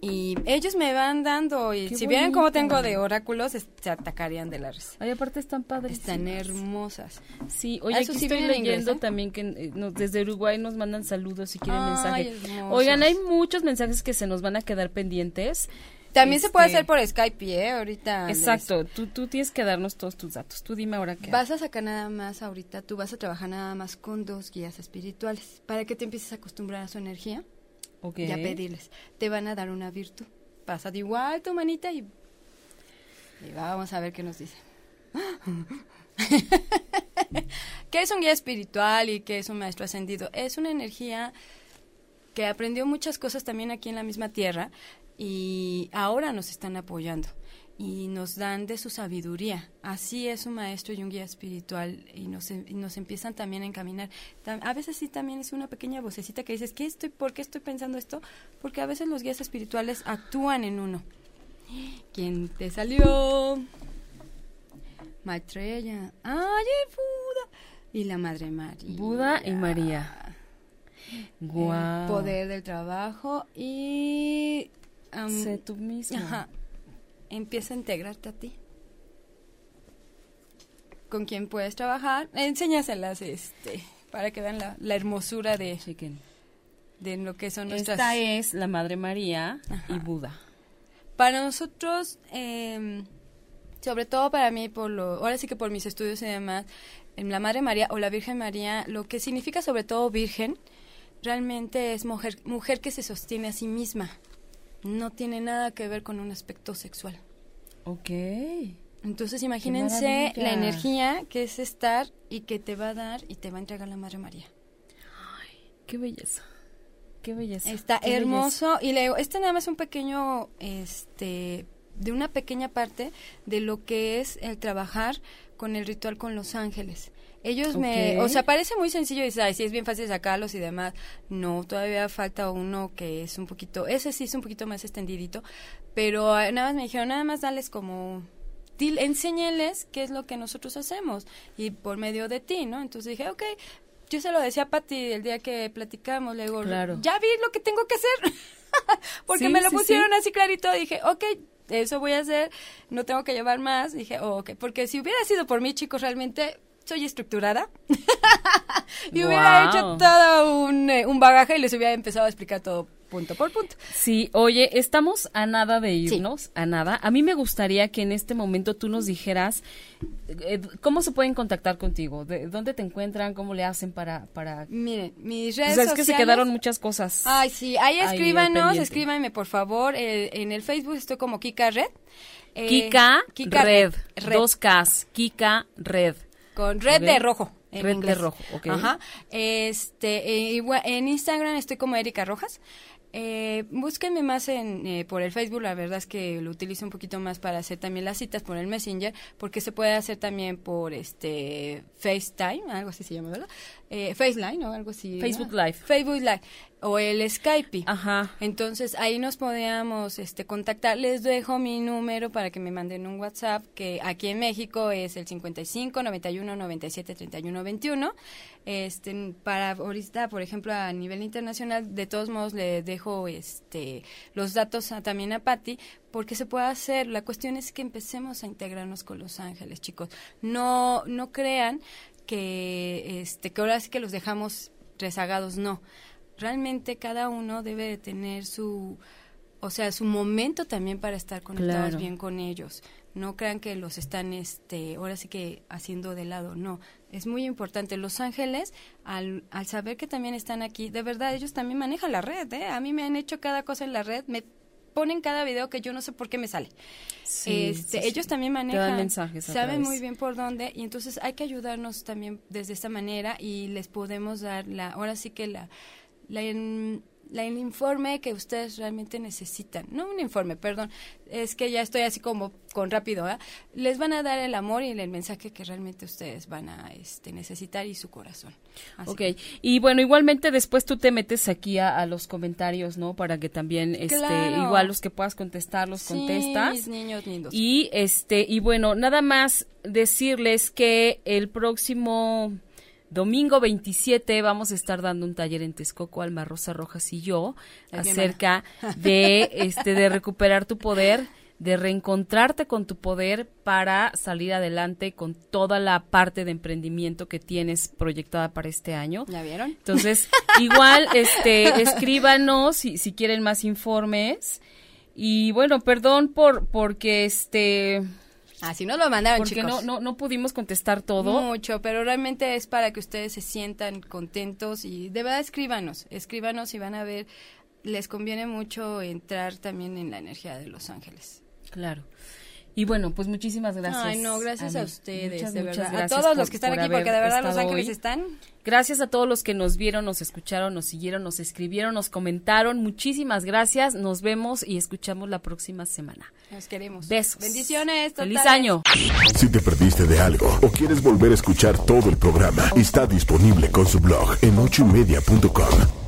Y ellos me van dando y si vieran cómo tengo de oráculos se atacarían de la risa. Ay, aparte están padres. Están hermosas. Sí, oye, aquí estoy leyendo ¿eh? también que eh, desde Uruguay nos mandan saludos si quieren mensajes. Oigan, hay muchos mensajes que se nos van a quedar pendientes. También se puede hacer este, por Skype, ¿eh? Ahorita. Exacto, tú, tú tienes que darnos todos tus datos. Tú dime ahora qué. Vas a sacar nada más ahorita, tú vas a trabajar nada más con dos guías espirituales para que te empieces a acostumbrar a su energía y a pedirles. Te van a dar una virtud. Pasa de igual tu manita y, y vamos a ver qué nos dice. ¿Qué es un guía espiritual y qué es un maestro ascendido? Es una energía que aprendió muchas cosas también aquí en la misma tierra y ahora nos están apoyando y nos dan de su sabiduría. Así es un maestro y un guía espiritual y nos, nos empiezan también a encaminar. a veces sí también es una pequeña vocecita que dices, ¿qué estoy, ¿por qué estoy pensando esto? Porque a veces los guías espirituales actúan en uno. ¿Quién te salió? Maitreya. ¡Ay, Buda! Y la Madre María. Buda y María. Guau. El poder del trabajo y... sé tú mismo. Ajá empieza a integrarte a ti. Con quién puedes trabajar, enséñaselas este, para que vean la, hermosura de, de lo que son nuestras... Esta es la Madre María y Buda. Para nosotros, em, sobre todo para mí, por lo, ahora sí que por mis estudios y demás, en la Madre María o la Virgen María, lo que significa sobre todo virgen, realmente es mujer, mujer que se sostiene a sí misma no tiene nada que ver con un aspecto sexual. Ok. Entonces imagínense la energía que es estar y que te va a dar y te va a entregar la Madre María. Ay, qué belleza. Qué belleza. Está hermoso y le digo, este nada más es un pequeño este de una pequeña parte de lo que es el trabajar con el ritual con los ángeles. Ellos me, o sea, parece muy sencillo y dices, ay, sí, es bien fácil sacarlos y demás. No, todavía falta uno que es un poquito, ese sí es un poquito más extendidito, pero ah, nada más me dijeron, nada más dales como, enséñeles qué es lo que nosotros hacemos y por medio de ti, ¿no? Entonces dije, ok, yo se lo decía a Pati el día que platicamos, le digo, ya vi lo que tengo que hacer, porque me lo pusieron así clarito, dije, ok, eso voy a hacer, no tengo que llevar más, dije, oh, ok, porque si hubiera sido por mí, chicos, realmente soy estructurada y hubiera hecho todo un, eh, un bagaje y les hubiera empezado a explicar todo punto por punto. Sí, oye, estamos a nada de irnos, a nada. A mí me gustaría que en este momento tú nos dijeras eh, cómo se pueden contactar contigo, de dónde te encuentran, cómo le hacen para para Miren, mis redes sociales. es que se quedaron muchas cosas. Ay, sí, ahí escríbanos, escríbanme por favor, eh, en el Facebook estoy como Kika Red. Kika, Red, dos Ks, Kika Red con red de rojo. En red de rojo, ok. Ajá. Este, eh, en Instagram estoy como Erika Rojas. Eh, búsquenme más en, eh, por el Facebook, la verdad es que lo utilizo un poquito más para hacer también las citas por el Messenger, porque se puede hacer también por este FaceTime, algo así se llama, ¿verdad? Eh, FaceLine o algo así. Facebook Live. Facebook Live o el Skype. Ajá. Entonces ahí nos podíamos este, contactar. Les dejo mi número para que me manden un WhatsApp que aquí en México es el 55 91 97 31 21. Este, para ahorita, por ejemplo, a nivel internacional, de todos modos le dejo este, los datos también a Patti porque se puede hacer. La cuestión es que empecemos a integrarnos con los ángeles, chicos. No, no crean que, este, que ahora sí que los dejamos rezagados, no. Realmente cada uno debe de tener su, o sea, su momento también para estar conectados bien con ellos. No crean que los están, este, ahora sí que haciendo de lado, no. Es muy importante. Los ángeles, al, al saber que también están aquí, de verdad, ellos también manejan la red, ¿eh? A mí me han hecho cada cosa en la red, me ponen cada video que yo no sé por qué me sale. este, ellos también manejan, mensajes saben muy bien por dónde y entonces hay que ayudarnos también desde esta manera y les podemos dar la, ahora sí que la, la la, el informe que ustedes realmente necesitan. No un informe, perdón, es que ya estoy así como con rápido. ¿eh? Les van a dar el amor y el mensaje que realmente ustedes van a este, necesitar y su corazón. ok, y bueno, igualmente después tú te metes aquí a, los comentarios, ¿no? Para que también, este, igual los que puedas contestar, los contestas. niños lindos. Y, este, y bueno, nada más decirles que el próximo Domingo 27 vamos a estar dando un taller en Texcoco, Alma Rosa Rojas y yo, acerca de, este, de recuperar tu poder de reencontrarte con tu poder para salir adelante con toda la parte de emprendimiento que tienes proyectada para este año. ¿Ya vieron? Entonces, igual, este, escríbanos si, si quieren más informes. Y bueno, perdón por, porque este, Así nos lo mandaron, Porque chicos. No, no, no pudimos contestar todo. Mucho, pero realmente es para que ustedes se sientan contentos y de verdad escríbanos, escríbanos y van a ver, les conviene mucho entrar también en la energía de Los Ángeles. Claro. Y bueno, pues muchísimas gracias. Ay, no, gracias a ustedes, de verdad. a todos los que están aquí, porque de verdad Los Ángeles están. Gracias a todos los que nos vieron, nos escucharon, nos siguieron, nos escribieron, nos comentaron. Muchísimas gracias. Nos vemos y escuchamos la próxima semana. Nos queremos. Besos. Bendiciones. Feliz año. Si te perdiste de algo o quieres volver a escuchar todo el programa, está disponible con su blog en ochoymedia.com